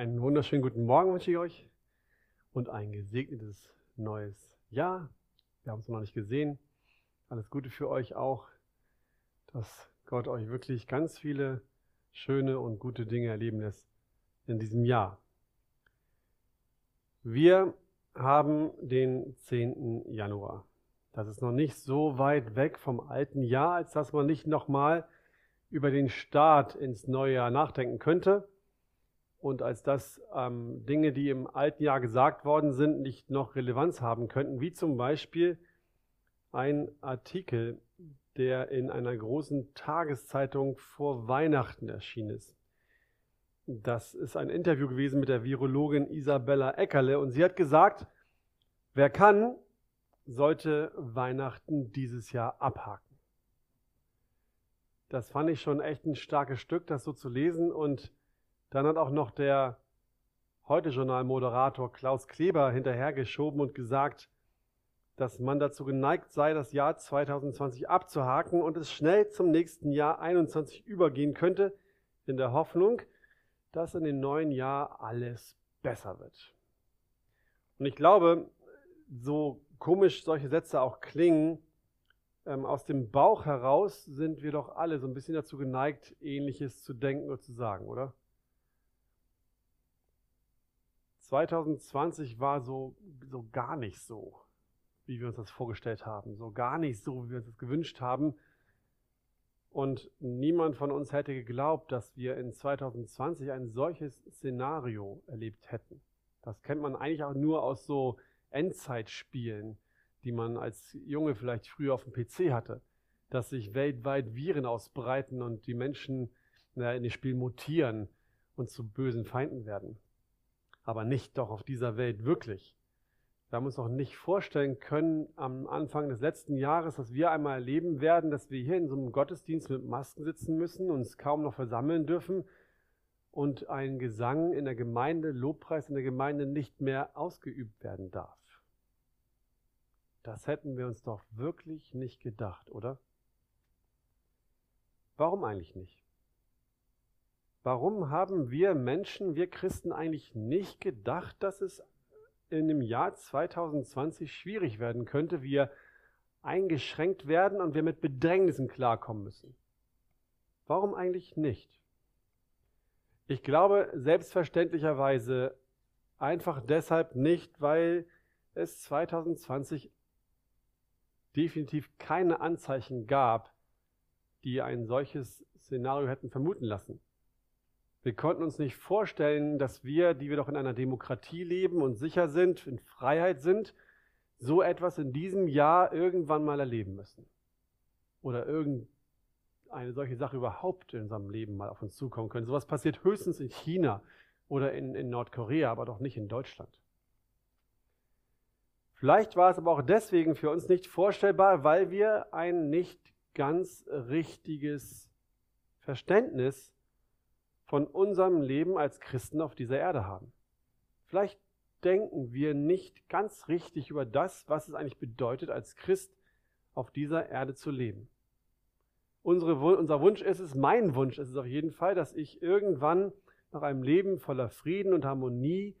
Einen wunderschönen guten Morgen wünsche ich euch und ein gesegnetes neues Jahr. Wir haben es noch nicht gesehen. Alles Gute für euch auch, dass Gott euch wirklich ganz viele schöne und gute Dinge erleben lässt in diesem Jahr. Wir haben den 10. Januar. Das ist noch nicht so weit weg vom alten Jahr, als dass man nicht nochmal über den Start ins neue Jahr nachdenken könnte und als dass ähm, Dinge, die im alten Jahr gesagt worden sind, nicht noch Relevanz haben könnten, wie zum Beispiel ein Artikel, der in einer großen Tageszeitung vor Weihnachten erschienen ist. Das ist ein Interview gewesen mit der Virologin Isabella Eckerle und sie hat gesagt, wer kann, sollte Weihnachten dieses Jahr abhaken. Das fand ich schon echt ein starkes Stück, das so zu lesen und dann hat auch noch der Heute-Journal-Moderator Klaus Kleber hinterhergeschoben und gesagt, dass man dazu geneigt sei, das Jahr 2020 abzuhaken und es schnell zum nächsten Jahr 21 übergehen könnte, in der Hoffnung, dass in dem neuen Jahr alles besser wird. Und ich glaube, so komisch solche Sätze auch klingen, ähm, aus dem Bauch heraus sind wir doch alle so ein bisschen dazu geneigt, ähnliches zu denken oder zu sagen, oder? 2020 war so, so gar nicht so, wie wir uns das vorgestellt haben, so gar nicht so, wie wir uns das gewünscht haben. Und niemand von uns hätte geglaubt, dass wir in 2020 ein solches Szenario erlebt hätten. Das kennt man eigentlich auch nur aus so Endzeitspielen, die man als Junge vielleicht früher auf dem PC hatte, dass sich weltweit Viren ausbreiten und die Menschen in dem Spiel mutieren und zu bösen Feinden werden aber nicht doch auf dieser Welt wirklich. Wir haben uns noch nicht vorstellen können am Anfang des letzten Jahres, dass wir einmal erleben werden, dass wir hier in so einem Gottesdienst mit Masken sitzen müssen, uns kaum noch versammeln dürfen und ein Gesang in der Gemeinde, Lobpreis in der Gemeinde nicht mehr ausgeübt werden darf. Das hätten wir uns doch wirklich nicht gedacht, oder? Warum eigentlich nicht? Warum haben wir Menschen, wir Christen eigentlich nicht gedacht, dass es in dem Jahr 2020 schwierig werden könnte, wir eingeschränkt werden und wir mit Bedrängnissen klarkommen müssen? Warum eigentlich nicht? Ich glaube selbstverständlicherweise einfach deshalb nicht, weil es 2020 definitiv keine Anzeichen gab, die ein solches Szenario hätten vermuten lassen. Wir konnten uns nicht vorstellen, dass wir, die wir doch in einer Demokratie leben und sicher sind, in Freiheit sind, so etwas in diesem Jahr irgendwann mal erleben müssen. Oder irgendeine solche Sache überhaupt in unserem Leben mal auf uns zukommen können. Sowas passiert höchstens in China oder in, in Nordkorea, aber doch nicht in Deutschland. Vielleicht war es aber auch deswegen für uns nicht vorstellbar, weil wir ein nicht ganz richtiges Verständnis von unserem Leben als Christen auf dieser Erde haben. Vielleicht denken wir nicht ganz richtig über das, was es eigentlich bedeutet, als Christ auf dieser Erde zu leben. Unsere, unser Wunsch ist es, mein Wunsch ist es auf jeden Fall, dass ich irgendwann nach einem Leben voller Frieden und Harmonie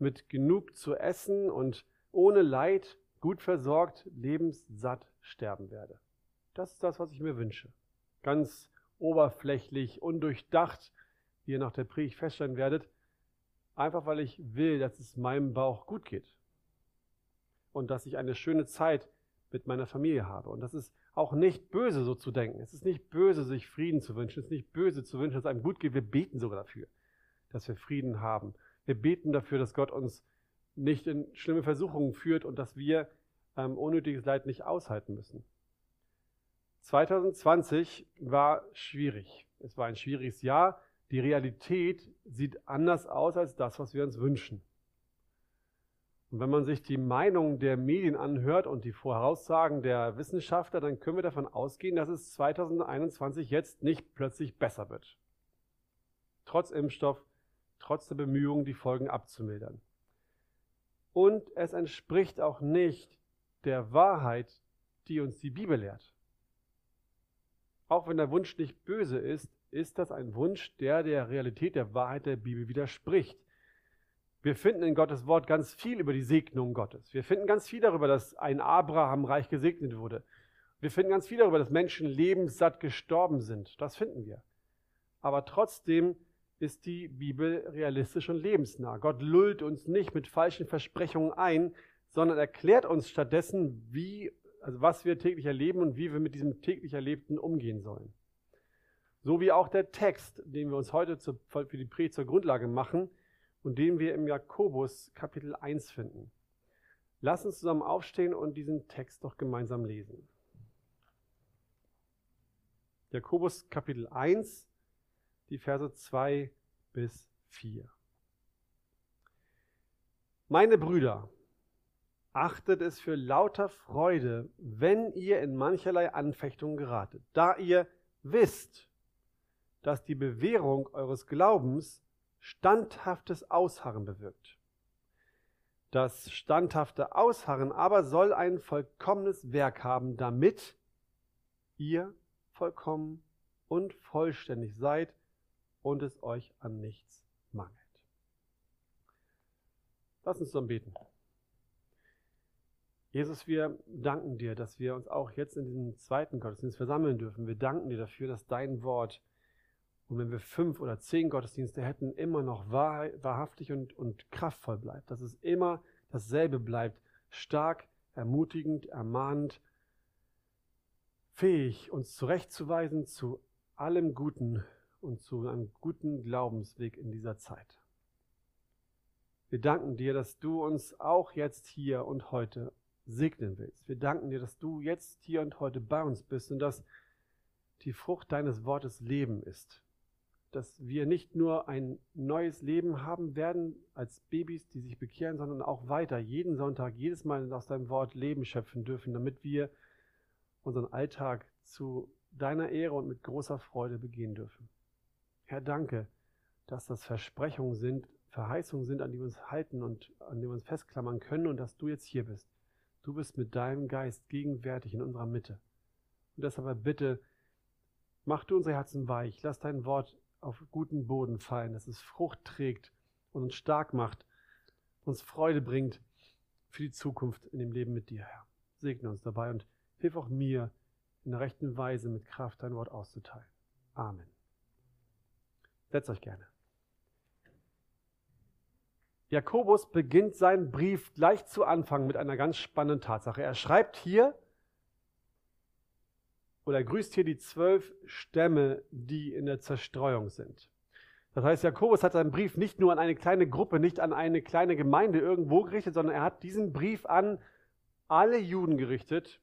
mit genug zu essen und ohne Leid, gut versorgt, lebenssatt sterben werde. Das ist das, was ich mir wünsche. Ganz oberflächlich, undurchdacht, wie ihr nach der Predigt feststellen werdet, einfach weil ich will, dass es meinem Bauch gut geht und dass ich eine schöne Zeit mit meiner Familie habe. Und das ist auch nicht böse, so zu denken. Es ist nicht böse, sich Frieden zu wünschen. Es ist nicht böse zu wünschen, dass es einem gut geht. Wir beten sogar dafür, dass wir Frieden haben. Wir beten dafür, dass Gott uns nicht in schlimme Versuchungen führt und dass wir ähm, unnötiges Leid nicht aushalten müssen. 2020 war schwierig. Es war ein schwieriges Jahr. Die Realität sieht anders aus als das, was wir uns wünschen. Und wenn man sich die Meinung der Medien anhört und die Voraussagen der Wissenschaftler, dann können wir davon ausgehen, dass es 2021 jetzt nicht plötzlich besser wird. Trotz Impfstoff, trotz der Bemühungen, die Folgen abzumildern. Und es entspricht auch nicht der Wahrheit, die uns die Bibel lehrt. Auch wenn der Wunsch nicht böse ist, ist das ein Wunsch, der der Realität der Wahrheit der Bibel widerspricht. Wir finden in Gottes Wort ganz viel über die Segnung Gottes. Wir finden ganz viel darüber, dass ein Abraham reich gesegnet wurde. Wir finden ganz viel darüber, dass Menschen lebenssatt gestorben sind. Das finden wir. Aber trotzdem ist die Bibel realistisch und lebensnah. Gott lullt uns nicht mit falschen Versprechungen ein, sondern erklärt uns stattdessen, wie, also was wir täglich erleben und wie wir mit diesem täglich Erlebten umgehen sollen. So wie auch der Text, den wir uns heute zur, für die Predigt zur Grundlage machen und den wir im Jakobus Kapitel 1 finden. Lass uns zusammen aufstehen und diesen Text doch gemeinsam lesen. Jakobus Kapitel 1, die Verse 2 bis 4. Meine Brüder, achtet es für lauter Freude, wenn ihr in mancherlei Anfechtungen geratet, da ihr wisst, dass die Bewährung eures Glaubens standhaftes Ausharren bewirkt. Das standhafte Ausharren aber soll ein vollkommenes Werk haben, damit ihr vollkommen und vollständig seid und es euch an nichts mangelt. Lass uns zusammen beten. Jesus, wir danken dir, dass wir uns auch jetzt in diesem zweiten Gottesdienst versammeln dürfen. Wir danken dir dafür, dass dein Wort, und wenn wir fünf oder zehn Gottesdienste hätten, immer noch wahr, wahrhaftig und, und kraftvoll bleibt. Dass es immer dasselbe bleibt. Stark, ermutigend, ermahnend, fähig, uns zurechtzuweisen zu allem Guten und zu einem guten Glaubensweg in dieser Zeit. Wir danken dir, dass du uns auch jetzt hier und heute segnen willst. Wir danken dir, dass du jetzt hier und heute bei uns bist und dass die Frucht deines Wortes Leben ist. Dass wir nicht nur ein neues Leben haben werden als Babys, die sich bekehren, sondern auch weiter jeden Sonntag, jedes Mal aus deinem Wort Leben schöpfen dürfen, damit wir unseren Alltag zu deiner Ehre und mit großer Freude begehen dürfen. Herr, danke, dass das Versprechungen sind, Verheißungen sind, an die wir uns halten und an die wir uns festklammern können und dass du jetzt hier bist. Du bist mit deinem Geist gegenwärtig in unserer Mitte. Und deshalb bitte, mach du unsere Herzen weich, lass dein Wort auf guten Boden fallen, dass es Frucht trägt und uns stark macht, uns Freude bringt für die Zukunft in dem Leben mit dir, Herr. Segne uns dabei und hilf auch mir, in der rechten Weise mit Kraft dein Wort auszuteilen. Amen. Setzt euch gerne. Jakobus beginnt seinen Brief gleich zu Anfang mit einer ganz spannenden Tatsache. Er schreibt hier oder grüßt hier die zwölf Stämme, die in der Zerstreuung sind. Das heißt, Jakobus hat seinen Brief nicht nur an eine kleine Gruppe, nicht an eine kleine Gemeinde irgendwo gerichtet, sondern er hat diesen Brief an alle Juden gerichtet,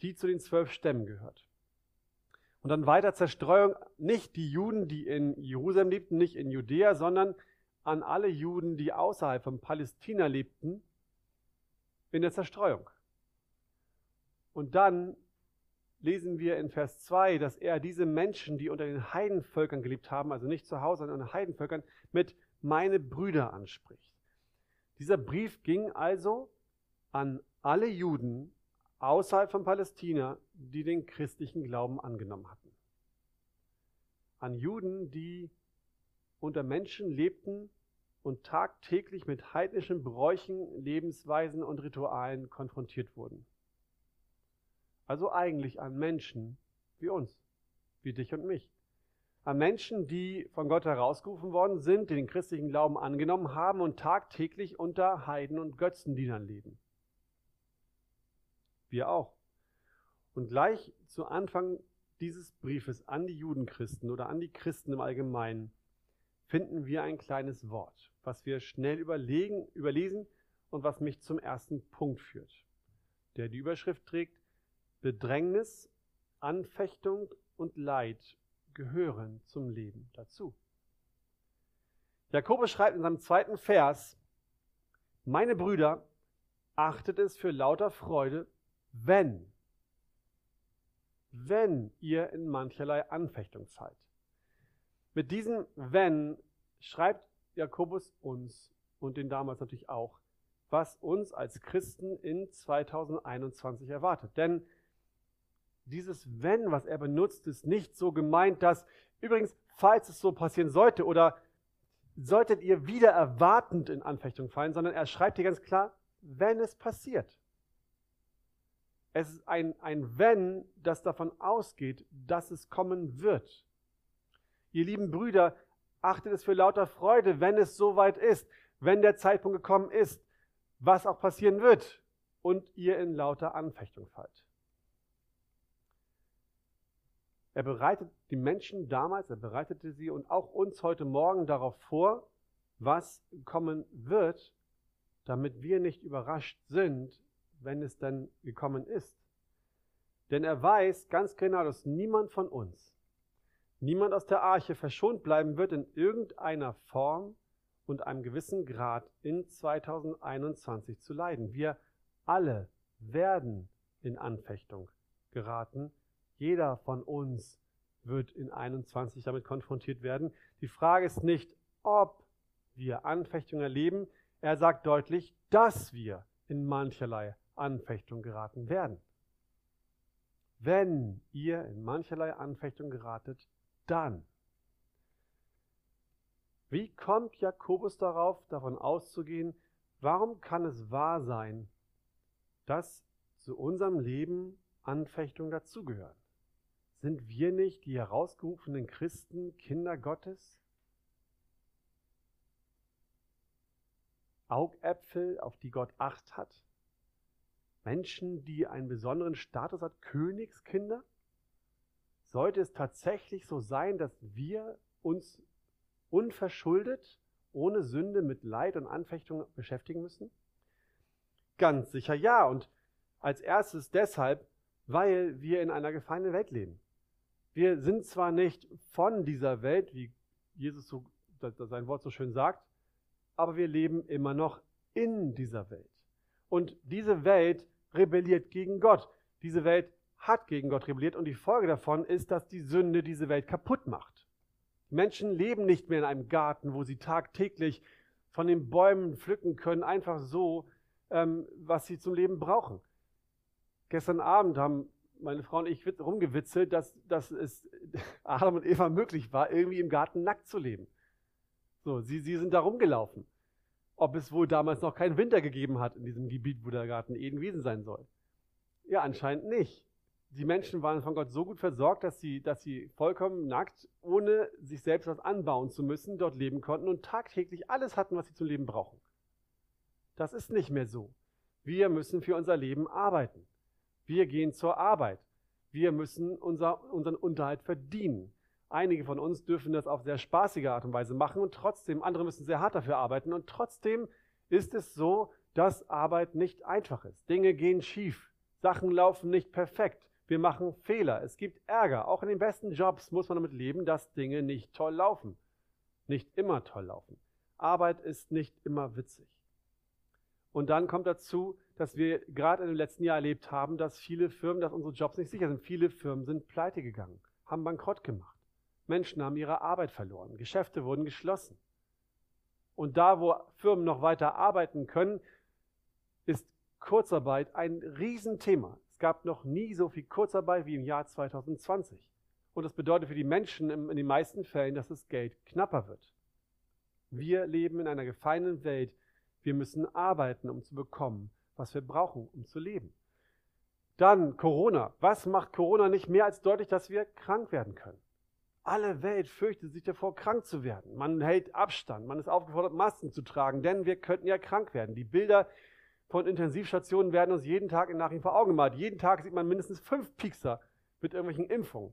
die zu den zwölf Stämmen gehört. Und dann weiter Zerstreuung, nicht die Juden, die in Jerusalem lebten, nicht in Judäa, sondern an alle Juden, die außerhalb von Palästina lebten, in der Zerstreuung. Und dann lesen wir in Vers 2, dass er diese Menschen, die unter den Heidenvölkern gelebt haben, also nicht zu Hause, sondern unter Heidenvölkern, mit meine Brüder anspricht. Dieser Brief ging also an alle Juden außerhalb von Palästina, die den christlichen Glauben angenommen hatten. An Juden, die unter Menschen lebten und tagtäglich mit heidnischen Bräuchen, Lebensweisen und Ritualen konfrontiert wurden. Also eigentlich an Menschen wie uns, wie dich und mich. An Menschen, die von Gott herausgerufen worden sind, die den christlichen Glauben angenommen haben und tagtäglich unter Heiden und Götzendienern leben. Wir auch. Und gleich zu Anfang dieses Briefes an die Judenchristen oder an die Christen im Allgemeinen finden wir ein kleines Wort, was wir schnell überlegen, überlesen und was mich zum ersten Punkt führt, der die Überschrift trägt, Bedrängnis, Anfechtung und Leid gehören zum Leben dazu. Jakobus schreibt in seinem zweiten Vers, meine Brüder, achtet es für lauter Freude, wenn, wenn ihr in mancherlei Anfechtung seid. Mit diesem wenn schreibt Jakobus uns und den damals natürlich auch, was uns als Christen in 2021 erwartet. Denn dieses wenn, was er benutzt, ist nicht so gemeint, dass übrigens, falls es so passieren sollte oder solltet ihr wieder erwartend in Anfechtung fallen, sondern er schreibt hier ganz klar, wenn es passiert. Es ist ein, ein Wenn, das davon ausgeht, dass es kommen wird. Ihr lieben Brüder, achtet es für lauter Freude, wenn es soweit ist, wenn der Zeitpunkt gekommen ist, was auch passieren wird und ihr in lauter Anfechtung fallt. Er bereitet die Menschen damals, er bereitete sie und auch uns heute Morgen darauf vor, was kommen wird, damit wir nicht überrascht sind, wenn es dann gekommen ist. Denn er weiß ganz genau, dass niemand von uns, niemand aus der Arche verschont bleiben wird in irgendeiner Form und einem gewissen Grad in 2021 zu leiden. Wir alle werden in Anfechtung geraten. Jeder von uns wird in 21 damit konfrontiert werden. Die Frage ist nicht, ob wir Anfechtung erleben. Er sagt deutlich, dass wir in mancherlei Anfechtung geraten werden. Wenn ihr in mancherlei Anfechtung geratet, dann. Wie kommt Jakobus darauf, davon auszugehen, warum kann es wahr sein, dass zu unserem Leben Anfechtung dazugehören? Sind wir nicht die herausgerufenen Christen, Kinder Gottes? Augäpfel, auf die Gott Acht hat? Menschen, die einen besonderen Status hat, Königskinder? Sollte es tatsächlich so sein, dass wir uns unverschuldet, ohne Sünde, mit Leid und Anfechtung beschäftigen müssen? Ganz sicher ja. Und als erstes deshalb, weil wir in einer gefallenen Welt leben. Wir sind zwar nicht von dieser Welt, wie Jesus so, sein Wort so schön sagt, aber wir leben immer noch in dieser Welt. Und diese Welt rebelliert gegen Gott. Diese Welt hat gegen Gott rebelliert und die Folge davon ist, dass die Sünde diese Welt kaputt macht. Menschen leben nicht mehr in einem Garten, wo sie tagtäglich von den Bäumen pflücken können, einfach so, ähm, was sie zum Leben brauchen. Gestern Abend haben meine Frau und ich rumgewitzelt, dass, dass es Adam und Eva möglich war, irgendwie im Garten nackt zu leben. So, sie, sie sind da rumgelaufen. Ob es wohl damals noch keinen Winter gegeben hat in diesem Gebiet, wo der Garten Eden gewesen sein soll. Ja, anscheinend nicht die Menschen waren von Gott so gut versorgt, dass sie, dass sie vollkommen nackt, ohne sich selbst was anbauen zu müssen, dort leben konnten und tagtäglich alles hatten, was sie zum Leben brauchen. Das ist nicht mehr so. Wir müssen für unser Leben arbeiten. Wir gehen zur Arbeit. Wir müssen unser, unseren Unterhalt verdienen. Einige von uns dürfen das auf sehr spaßige Art und Weise machen und trotzdem, andere müssen sehr hart dafür arbeiten und trotzdem ist es so, dass Arbeit nicht einfach ist. Dinge gehen schief. Sachen laufen nicht perfekt. Wir machen Fehler. Es gibt Ärger. Auch in den besten Jobs muss man damit leben, dass Dinge nicht toll laufen. Nicht immer toll laufen. Arbeit ist nicht immer witzig. Und dann kommt dazu, dass wir gerade dem letzten Jahr erlebt haben, dass viele Firmen, dass unsere Jobs nicht sicher sind. Viele Firmen sind pleite gegangen, haben Bankrott gemacht. Menschen haben ihre Arbeit verloren. Geschäfte wurden geschlossen. Und da, wo Firmen noch weiter arbeiten können, ist Kurzarbeit ein Riesenthema. Es gab noch nie so viel Kurzarbeit wie im Jahr 2020. Und das bedeutet für die Menschen in den meisten Fällen, dass das Geld knapper wird. Wir leben in einer gefallenen Welt. Wir müssen arbeiten, um zu bekommen, was wir brauchen, um zu leben. Dann Corona. Was macht Corona nicht mehr als deutlich, dass wir krank werden können? Alle Welt fürchtet sich davor, krank zu werden. Man hält Abstand. Man ist aufgefordert, Masken zu tragen, denn wir könnten ja krank werden. Die Bilder von Intensivstationen werden uns jeden Tag in Nachrichten vor Augen gemalt. Jeden Tag sieht man mindestens fünf Piekser mit irgendwelchen Impfungen.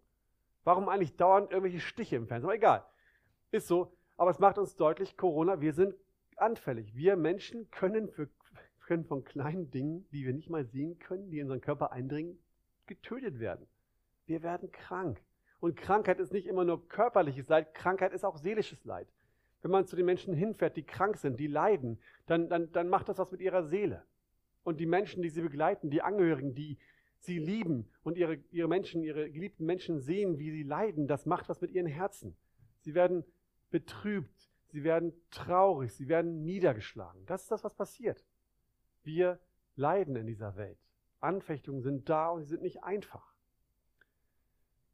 Warum eigentlich dauernd irgendwelche Stiche im Fernsehen? Aber egal. Ist so. Aber es macht uns deutlich, Corona, wir sind anfällig. Wir Menschen können, für, können von kleinen Dingen, die wir nicht mal sehen können, die in unseren Körper eindringen, getötet werden. Wir werden krank. Und Krankheit ist nicht immer nur körperliches Leid, Krankheit ist auch seelisches Leid. Wenn man zu den Menschen hinfährt, die krank sind, die leiden, dann, dann, dann macht das was mit ihrer Seele. Und die Menschen, die sie begleiten, die Angehörigen, die sie lieben und ihre, ihre Menschen, ihre geliebten Menschen sehen, wie sie leiden, das macht was mit ihren Herzen. Sie werden betrübt, sie werden traurig, sie werden niedergeschlagen. Das ist das, was passiert. Wir leiden in dieser Welt. Anfechtungen sind da und sie sind nicht einfach.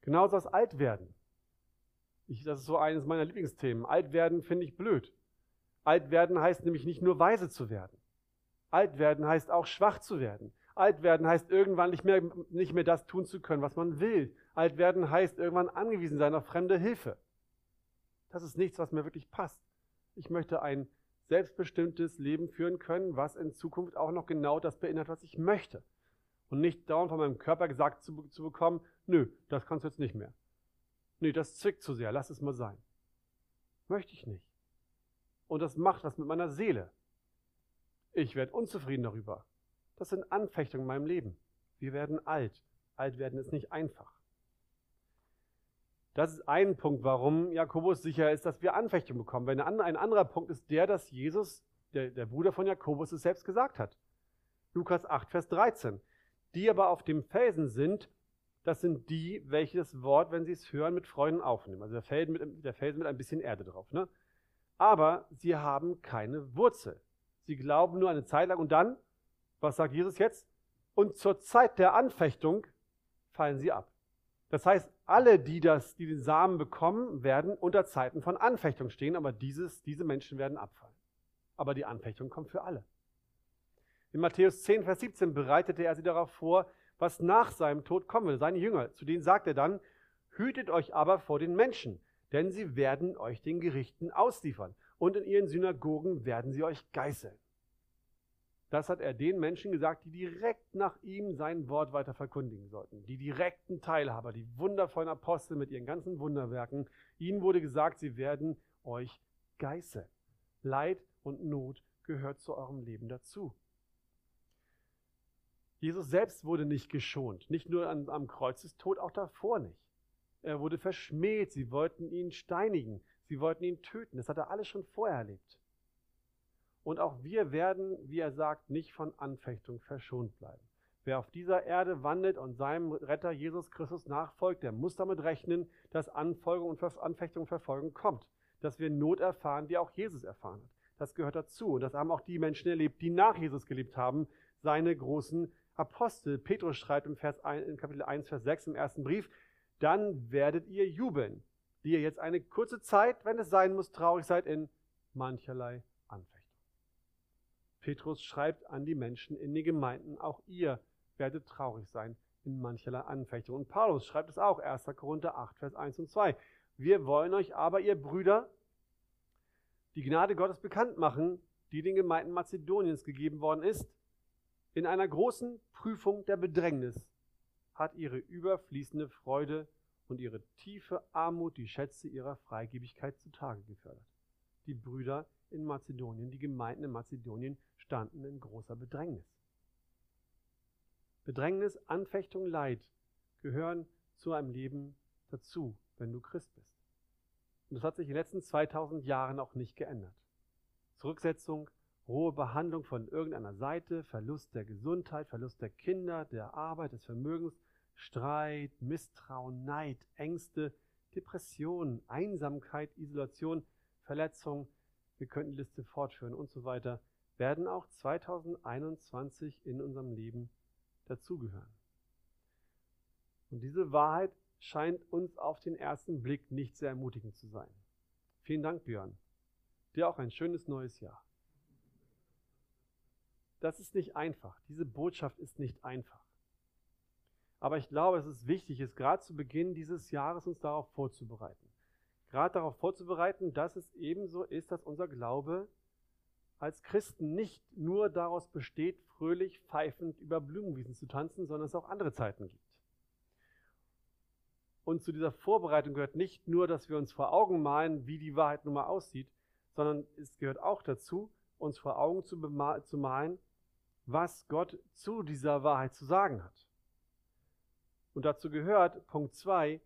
Genauso das Altwerden. Ich, das ist so eines meiner Lieblingsthemen. Alt werden finde ich blöd. Alt werden heißt nämlich nicht nur weise zu werden. Alt werden heißt auch schwach zu werden. Alt werden heißt irgendwann nicht mehr, nicht mehr das tun zu können, was man will. Alt werden heißt irgendwann angewiesen sein auf fremde Hilfe. Das ist nichts, was mir wirklich passt. Ich möchte ein selbstbestimmtes Leben führen können, was in Zukunft auch noch genau das beinhaltet, was ich möchte. Und nicht dauernd von meinem Körper gesagt zu, zu bekommen, nö, das kannst du jetzt nicht mehr. Nee, das zwickt zu sehr, lass es mal sein. Möchte ich nicht. Und das macht was mit meiner Seele. Ich werde unzufrieden darüber. Das sind Anfechtungen in meinem Leben. Wir werden alt. Alt werden ist nicht einfach. Das ist ein Punkt, warum Jakobus sicher ist, dass wir Anfechtungen bekommen. Ein anderer Punkt ist der, dass Jesus, der, der Bruder von Jakobus, es selbst gesagt hat. Lukas 8, Vers 13. Die aber auf dem Felsen sind, das sind die, welche das Wort, wenn sie es hören, mit Freuden aufnehmen. Also der Felsen mit, der Felsen mit ein bisschen Erde drauf. Ne? Aber sie haben keine Wurzel. Sie glauben nur eine Zeit lang und dann, was sagt Jesus jetzt? Und zur Zeit der Anfechtung fallen sie ab. Das heißt, alle, die, das, die den Samen bekommen, werden unter Zeiten von Anfechtung stehen, aber dieses, diese Menschen werden abfallen. Aber die Anfechtung kommt für alle. In Matthäus 10, Vers 17 bereitete er sie darauf vor, was nach seinem Tod kommen will. Seine Jünger, zu denen sagt er dann, hütet euch aber vor den Menschen, denn sie werden euch den Gerichten ausliefern und in ihren Synagogen werden sie euch geißeln. Das hat er den Menschen gesagt, die direkt nach ihm sein Wort weiter verkündigen sollten. Die direkten Teilhaber, die wundervollen Apostel mit ihren ganzen Wunderwerken. Ihnen wurde gesagt, sie werden euch geißeln. Leid und Not gehört zu eurem Leben dazu. Jesus selbst wurde nicht geschont, nicht nur am, am Kreuzestod, auch davor nicht. Er wurde verschmäht, sie wollten ihn steinigen, sie wollten ihn töten. Das hat er alles schon vorher erlebt. Und auch wir werden, wie er sagt, nicht von Anfechtung verschont bleiben. Wer auf dieser Erde wandelt und seinem Retter Jesus Christus nachfolgt, der muss damit rechnen, dass Anfolgung und Anfechtung und Verfolgung kommt. Dass wir Not erfahren, die auch Jesus erfahren hat. Das gehört dazu. Und das haben auch die Menschen erlebt, die nach Jesus gelebt haben, seine großen Apostel. Petrus schreibt im Vers 1, in Kapitel 1, Vers 6 im ersten Brief, dann werdet ihr jubeln, die ihr jetzt eine kurze Zeit, wenn es sein muss, traurig seid in mancherlei Petrus schreibt an die Menschen in den Gemeinden, auch ihr werdet traurig sein in mancherlei Anfechtung. Und Paulus schreibt es auch, 1. Korinther 8, Vers 1 und 2. Wir wollen euch aber, ihr Brüder, die Gnade Gottes bekannt machen, die den Gemeinden Mazedoniens gegeben worden ist. In einer großen Prüfung der Bedrängnis hat ihre überfließende Freude und ihre tiefe Armut die Schätze ihrer Freigebigkeit zutage gefördert. Die Brüder in Mazedonien, die Gemeinden in Mazedonien standen in großer Bedrängnis. Bedrängnis, Anfechtung, Leid gehören zu einem Leben dazu, wenn du Christ bist. Und das hat sich in den letzten 2000 Jahren auch nicht geändert. Zurücksetzung, rohe Behandlung von irgendeiner Seite, Verlust der Gesundheit, Verlust der Kinder, der Arbeit, des Vermögens, Streit, Misstrauen, Neid, Ängste, Depressionen, Einsamkeit, Isolation, Verletzung, wir könnten die Liste fortführen und so weiter, werden auch 2021 in unserem Leben dazugehören. Und diese Wahrheit scheint uns auf den ersten Blick nicht sehr ermutigend zu sein. Vielen Dank, Björn. Dir auch ein schönes neues Jahr. Das ist nicht einfach. Diese Botschaft ist nicht einfach. Aber ich glaube, es ist wichtig, es gerade zu Beginn dieses Jahres uns darauf vorzubereiten gerade darauf vorzubereiten, dass es ebenso ist, dass unser Glaube als Christen nicht nur daraus besteht, fröhlich pfeifend über Blumenwiesen zu tanzen, sondern es auch andere Zeiten gibt. Und zu dieser Vorbereitung gehört nicht nur, dass wir uns vor Augen malen, wie die Wahrheit nun mal aussieht, sondern es gehört auch dazu, uns vor Augen zu, zu malen, was Gott zu dieser Wahrheit zu sagen hat. Und dazu gehört Punkt 2,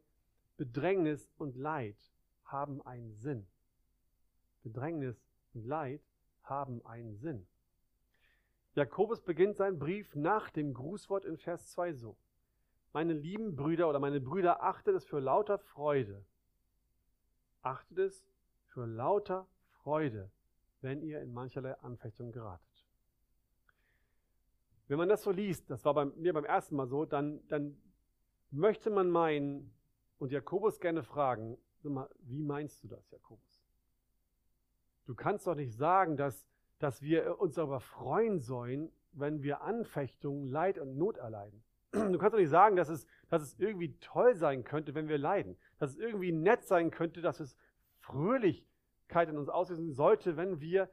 Bedrängnis und Leid haben einen Sinn. Bedrängnis und Leid haben einen Sinn. Jakobus beginnt seinen Brief nach dem Grußwort in Vers 2 so. Meine lieben Brüder oder meine Brüder, achtet es für lauter Freude. Achtet es für lauter Freude, wenn ihr in mancherlei Anfechtung geratet. Wenn man das so liest, das war bei mir beim ersten Mal so, dann, dann möchte man meinen und Jakobus gerne fragen, Sag mal, wie meinst du das, Jakobus? Du kannst doch nicht sagen, dass, dass wir uns darüber freuen sollen, wenn wir Anfechtungen, Leid und Not erleiden. Du kannst doch nicht sagen, dass es, dass es irgendwie toll sein könnte, wenn wir leiden. Dass es irgendwie nett sein könnte, dass es Fröhlichkeit in uns auslösen sollte, wenn wir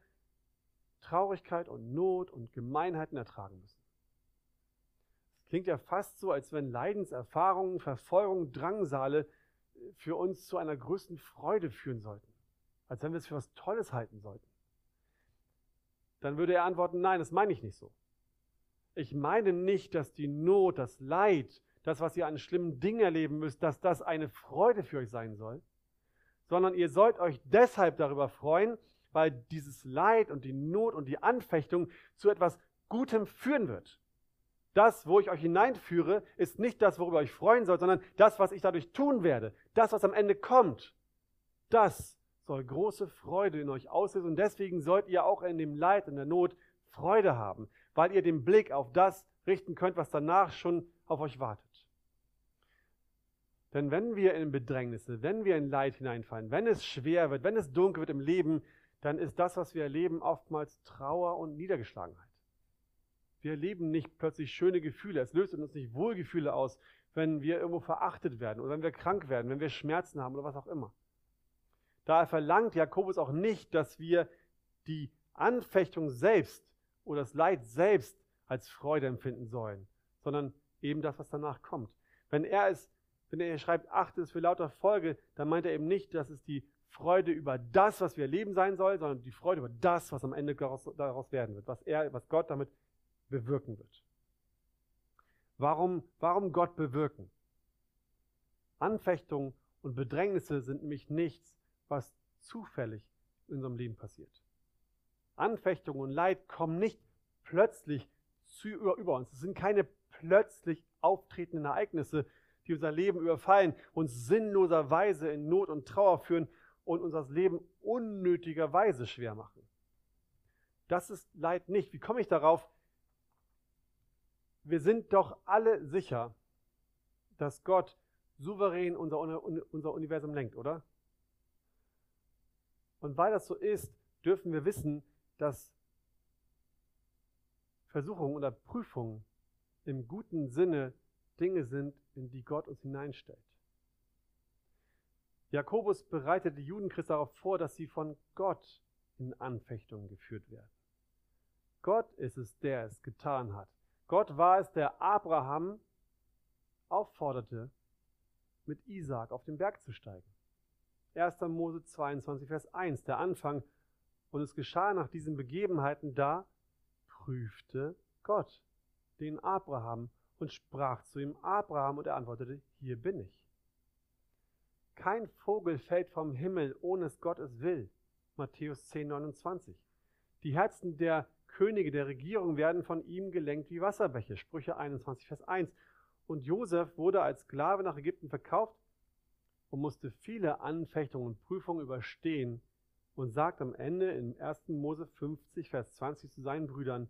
Traurigkeit und Not und Gemeinheiten ertragen müssen. Es klingt ja fast so, als wenn Leidenserfahrungen, Verfolgung, Drangsale für uns zu einer größten Freude führen sollten. Als wenn wir es für was Tolles halten sollten. Dann würde er antworten, nein, das meine ich nicht so. Ich meine nicht, dass die Not, das Leid, das, was ihr an schlimmen Dingen erleben müsst, dass das eine Freude für euch sein soll, sondern ihr sollt euch deshalb darüber freuen, weil dieses Leid und die Not und die Anfechtung zu etwas Gutem führen wird. Das, wo ich euch hineinführe, ist nicht das, worüber ihr euch freuen sollt, sondern das, was ich dadurch tun werde. Das, was am Ende kommt. Das soll große Freude in euch auslösen. Und deswegen sollt ihr auch in dem Leid, in der Not Freude haben, weil ihr den Blick auf das richten könnt, was danach schon auf euch wartet. Denn wenn wir in Bedrängnisse, wenn wir in Leid hineinfallen, wenn es schwer wird, wenn es dunkel wird im Leben, dann ist das, was wir erleben, oftmals Trauer und Niedergeschlagenheit. Wir erleben nicht plötzlich schöne Gefühle. Es löst in uns nicht Wohlgefühle aus, wenn wir irgendwo verachtet werden oder wenn wir krank werden, wenn wir Schmerzen haben oder was auch immer. Daher verlangt Jakobus auch nicht, dass wir die Anfechtung selbst oder das Leid selbst als Freude empfinden sollen, sondern eben das, was danach kommt. Wenn er es, wenn er schreibt, achte es für lauter Folge, dann meint er eben nicht, dass es die Freude über das, was wir erleben sein soll, sondern die Freude über das, was am Ende daraus, werden wird, was er, was Gott damit bewirken wird. Warum, warum Gott bewirken? Anfechtungen und Bedrängnisse sind nämlich nichts, was zufällig in unserem Leben passiert. Anfechtungen und Leid kommen nicht plötzlich zu, über, über uns. Es sind keine plötzlich auftretenden Ereignisse, die unser Leben überfallen, uns sinnloserweise in Not und Trauer führen und unser Leben unnötigerweise schwer machen. Das ist Leid nicht. Wie komme ich darauf? Wir sind doch alle sicher, dass Gott souverän unser, unser Universum lenkt, oder? Und weil das so ist, dürfen wir wissen, dass Versuchungen oder Prüfungen im guten Sinne Dinge sind, in die Gott uns hineinstellt. Jakobus bereitet die Judenchristen darauf vor, dass sie von Gott in Anfechtungen geführt werden. Gott ist es, der es getan hat. Gott war es, der Abraham aufforderte, mit Isaak auf den Berg zu steigen. 1. Mose 22, Vers 1, der Anfang. Und es geschah nach diesen Begebenheiten, da prüfte Gott den Abraham und sprach zu ihm Abraham und er antwortete, hier bin ich. Kein Vogel fällt vom Himmel, ohne es Gott es will. Matthäus 10, 29. Die Herzen der Könige der Regierung werden von ihm gelenkt wie Wasserbäche. Sprüche 21, Vers 1. Und Josef wurde als Sklave nach Ägypten verkauft und musste viele Anfechtungen und Prüfungen überstehen und sagt am Ende in 1. Mose 50, Vers 20 zu seinen Brüdern,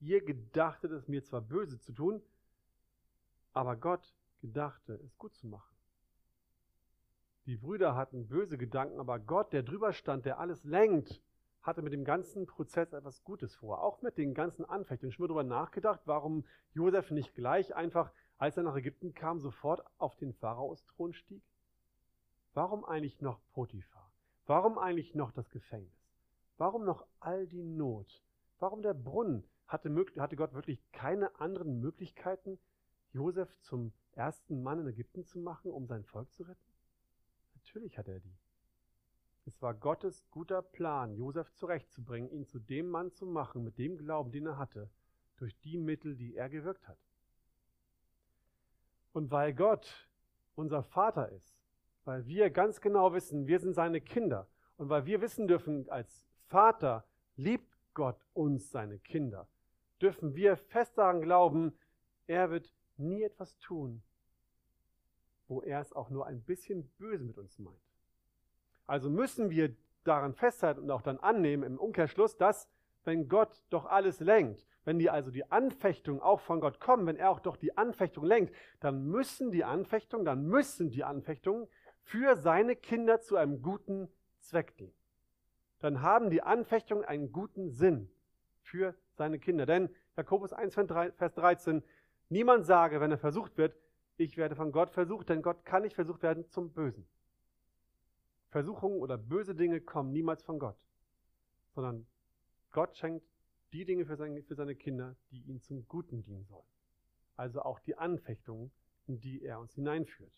ihr gedachtet es mir zwar böse zu tun, aber Gott gedachte es gut zu machen. Die Brüder hatten böse Gedanken, aber Gott, der drüber stand, der alles lenkt, hatte mit dem ganzen Prozess etwas Gutes vor. Auch mit den ganzen Anfechtungen. Ich habe darüber nachgedacht, warum Josef nicht gleich einfach, als er nach Ägypten kam, sofort auf den Pharaos Thron stieg. Warum eigentlich noch Potiphar? Warum eigentlich noch das Gefängnis? Warum noch all die Not? Warum der Brunnen? Hatte, hatte Gott wirklich keine anderen Möglichkeiten, Josef zum ersten Mann in Ägypten zu machen, um sein Volk zu retten? Natürlich hat er die. Es war Gottes guter Plan, Josef zurechtzubringen, ihn zu dem Mann zu machen, mit dem Glauben, den er hatte, durch die Mittel, die er gewirkt hat. Und weil Gott unser Vater ist, weil wir ganz genau wissen, wir sind seine Kinder und weil wir wissen dürfen, als Vater liebt Gott uns, seine Kinder, dürfen wir fest daran glauben, er wird nie etwas tun, wo er es auch nur ein bisschen böse mit uns meint. Also müssen wir daran festhalten und auch dann annehmen im Umkehrschluss, dass wenn Gott doch alles lenkt, wenn die also die Anfechtung auch von Gott kommen, wenn er auch doch die Anfechtung lenkt, dann müssen die Anfechtungen, dann müssen die Anfechtungen für seine Kinder zu einem guten Zweck dienen. dann haben die Anfechtungen einen guten Sinn für seine Kinder. Denn Jakobus 1, Vers 13, niemand sage, wenn er versucht wird, ich werde von Gott versucht, denn Gott kann nicht versucht werden zum Bösen. Versuchungen oder böse Dinge kommen niemals von Gott, sondern Gott schenkt die Dinge für seine, für seine Kinder, die ihm zum Guten dienen sollen. Also auch die Anfechtungen, in die er uns hineinführt.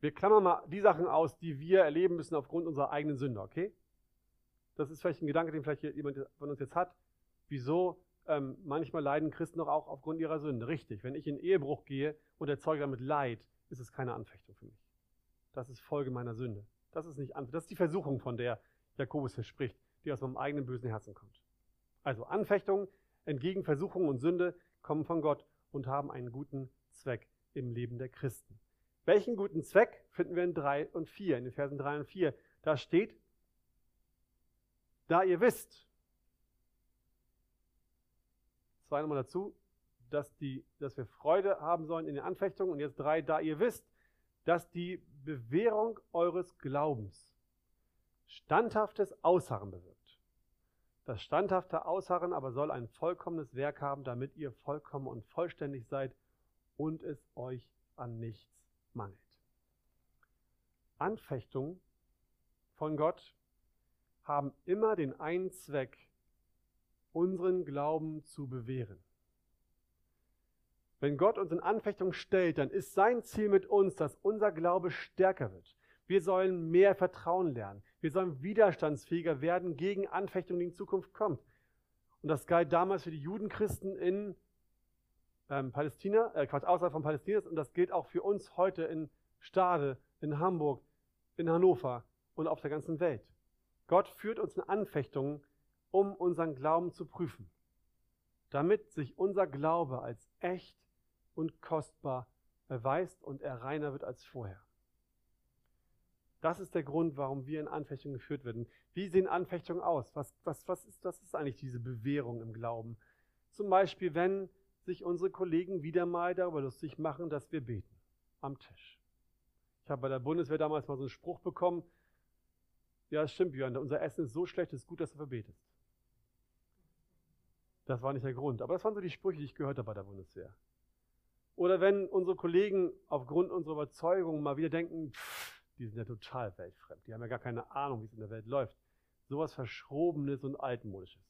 Wir klammern mal die Sachen aus, die wir erleben müssen aufgrund unserer eigenen Sünde, okay? Das ist vielleicht ein Gedanke, den vielleicht jemand von uns jetzt hat. Wieso ähm, manchmal leiden Christen doch auch aufgrund ihrer Sünde. Richtig, wenn ich in Ehebruch gehe und erzeuge damit Leid, ist es keine Anfechtung für mich. Das ist Folge meiner Sünde. Das ist nicht Anfechtung. Das ist die Versuchung, von der Jakobus hier spricht, die aus meinem eigenen bösen Herzen kommt. Also Anfechtung entgegen Versuchung und Sünde kommen von Gott und haben einen guten Zweck im Leben der Christen. Welchen guten Zweck finden wir in 3 und 4, in den Versen 3 und 4? Da steht, da ihr wisst, zwei nochmal dazu, dass, die, dass wir Freude haben sollen in den Anfechtungen. Und jetzt drei, da ihr wisst, dass die Bewährung eures Glaubens standhaftes Ausharren bewirkt. Das standhafte Ausharren aber soll ein vollkommenes Werk haben, damit ihr vollkommen und vollständig seid und es euch an nichts mangelt. Anfechtungen von Gott haben immer den einen Zweck, unseren Glauben zu bewähren. Wenn Gott uns in Anfechtung stellt, dann ist sein Ziel mit uns, dass unser Glaube stärker wird. Wir sollen mehr Vertrauen lernen. Wir sollen widerstandsfähiger werden gegen Anfechtung, die in Zukunft kommt. Und das galt damals für die Judenchristen in ähm, Palästina, äh, Quatsch, außerhalb von Palästina, und das gilt auch für uns heute in Stade, in Hamburg, in Hannover und auf der ganzen Welt. Gott führt uns in Anfechtungen, um unseren Glauben zu prüfen, damit sich unser Glaube als echt und kostbar erweist und er reiner wird als vorher. Das ist der Grund, warum wir in Anfechtungen geführt werden. Wie sehen Anfechtungen aus? Was, was, was, ist, was ist eigentlich diese Bewährung im Glauben? Zum Beispiel, wenn sich unsere Kollegen wieder mal darüber lustig machen, dass wir beten am Tisch. Ich habe bei der Bundeswehr damals mal so einen Spruch bekommen. Ja, es stimmt, Björn, unser Essen ist so schlecht, es ist gut, dass du verbetest. Das war nicht der Grund. Aber das waren so die Sprüche, die ich gehört habe bei der Bundeswehr. Oder wenn unsere Kollegen aufgrund unserer Überzeugung mal wieder denken, pff, die sind ja total weltfremd, die haben ja gar keine Ahnung, wie es in der Welt läuft. Sowas Verschrobenes und Altmodisches.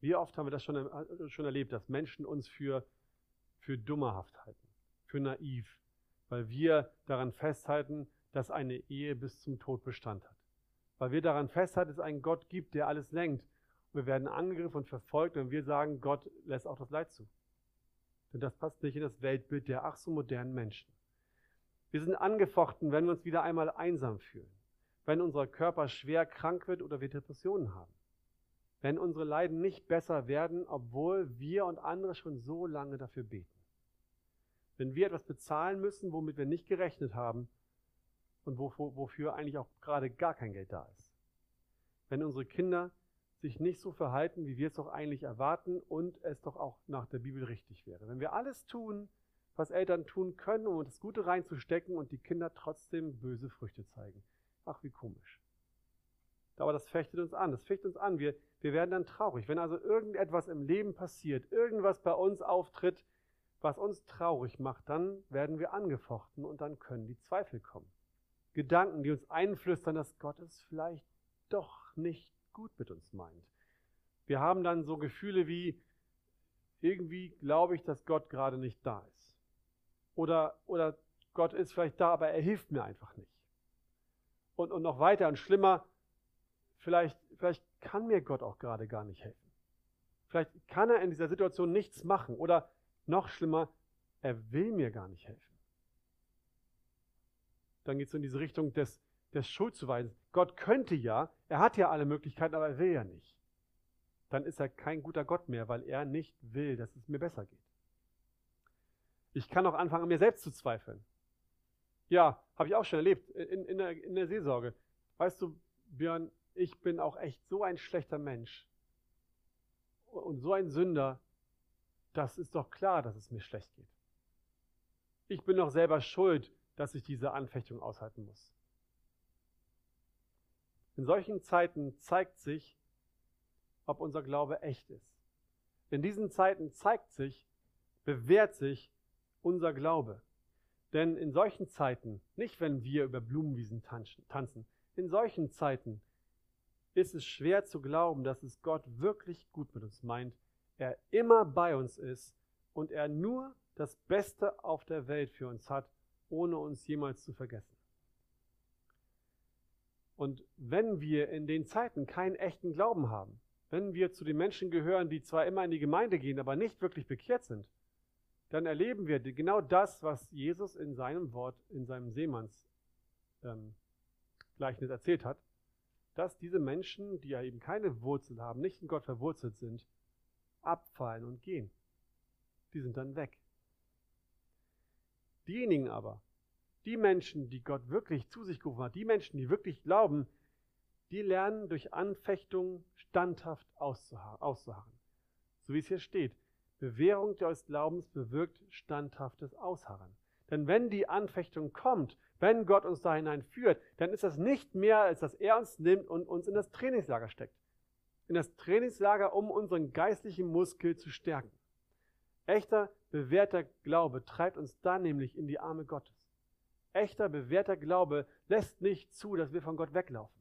Wie oft haben wir das schon, äh, schon erlebt, dass Menschen uns für, für dummerhaft halten, für naiv, weil wir daran festhalten, dass eine Ehe bis zum Tod Bestand hat. Weil wir daran festhalten, dass es einen Gott gibt, der alles lenkt wir werden angegriffen und verfolgt, wenn wir sagen, Gott lässt auch das Leid zu. Denn das passt nicht in das Weltbild der ach so modernen Menschen. Wir sind angefochten, wenn wir uns wieder einmal einsam fühlen, wenn unser Körper schwer krank wird oder wir Depressionen haben, wenn unsere Leiden nicht besser werden, obwohl wir und andere schon so lange dafür beten. Wenn wir etwas bezahlen müssen, womit wir nicht gerechnet haben und wofür eigentlich auch gerade gar kein Geld da ist. Wenn unsere Kinder sich nicht so verhalten, wie wir es doch eigentlich erwarten und es doch auch nach der Bibel richtig wäre. Wenn wir alles tun, was Eltern tun können, um das Gute reinzustecken und die Kinder trotzdem böse Früchte zeigen. Ach, wie komisch. Aber das fechtet uns an, das ficht uns an. Wir, wir werden dann traurig. Wenn also irgendetwas im Leben passiert, irgendwas bei uns auftritt, was uns traurig macht, dann werden wir angefochten und dann können die Zweifel kommen. Gedanken, die uns einflüstern, dass Gott es vielleicht doch nicht gut mit uns meint. Wir haben dann so Gefühle wie, irgendwie glaube ich, dass Gott gerade nicht da ist. Oder, oder Gott ist vielleicht da, aber er hilft mir einfach nicht. Und, und noch weiter und schlimmer, vielleicht, vielleicht kann mir Gott auch gerade gar nicht helfen. Vielleicht kann er in dieser Situation nichts machen. Oder noch schlimmer, er will mir gar nicht helfen. Dann geht es in diese Richtung des, des Schuldzuweisens. Gott könnte ja, er hat ja alle Möglichkeiten, aber er will ja nicht. Dann ist er kein guter Gott mehr, weil er nicht will, dass es mir besser geht. Ich kann auch anfangen, an mir selbst zu zweifeln. Ja, habe ich auch schon erlebt in, in, der, in der Seelsorge. Weißt du, Björn, ich bin auch echt so ein schlechter Mensch und so ein Sünder, das ist doch klar, dass es mir schlecht geht. Ich bin doch selber schuld, dass ich diese Anfechtung aushalten muss. In solchen Zeiten zeigt sich, ob unser Glaube echt ist. In diesen Zeiten zeigt sich, bewährt sich unser Glaube. Denn in solchen Zeiten, nicht wenn wir über Blumenwiesen tanzen, in solchen Zeiten ist es schwer zu glauben, dass es Gott wirklich gut mit uns meint, er immer bei uns ist und er nur das Beste auf der Welt für uns hat, ohne uns jemals zu vergessen. Und wenn wir in den Zeiten keinen echten Glauben haben, wenn wir zu den Menschen gehören, die zwar immer in die Gemeinde gehen, aber nicht wirklich bekehrt sind, dann erleben wir genau das, was Jesus in seinem Wort, in seinem Seemanns ähm, Gleichnis erzählt hat, dass diese Menschen, die ja eben keine Wurzel haben, nicht in Gott verwurzelt sind, abfallen und gehen. Die sind dann weg. Diejenigen aber, die Menschen, die Gott wirklich zu sich gerufen hat, die Menschen, die wirklich glauben, die lernen durch Anfechtung standhaft auszuharren. So wie es hier steht. Bewährung des Glaubens bewirkt standhaftes Ausharren. Denn wenn die Anfechtung kommt, wenn Gott uns da hineinführt, dann ist das nicht mehr, als dass er uns nimmt und uns in das Trainingslager steckt. In das Trainingslager, um unseren geistlichen Muskel zu stärken. Echter, bewährter Glaube treibt uns dann nämlich in die Arme Gottes. Echter, bewährter Glaube lässt nicht zu, dass wir von Gott weglaufen.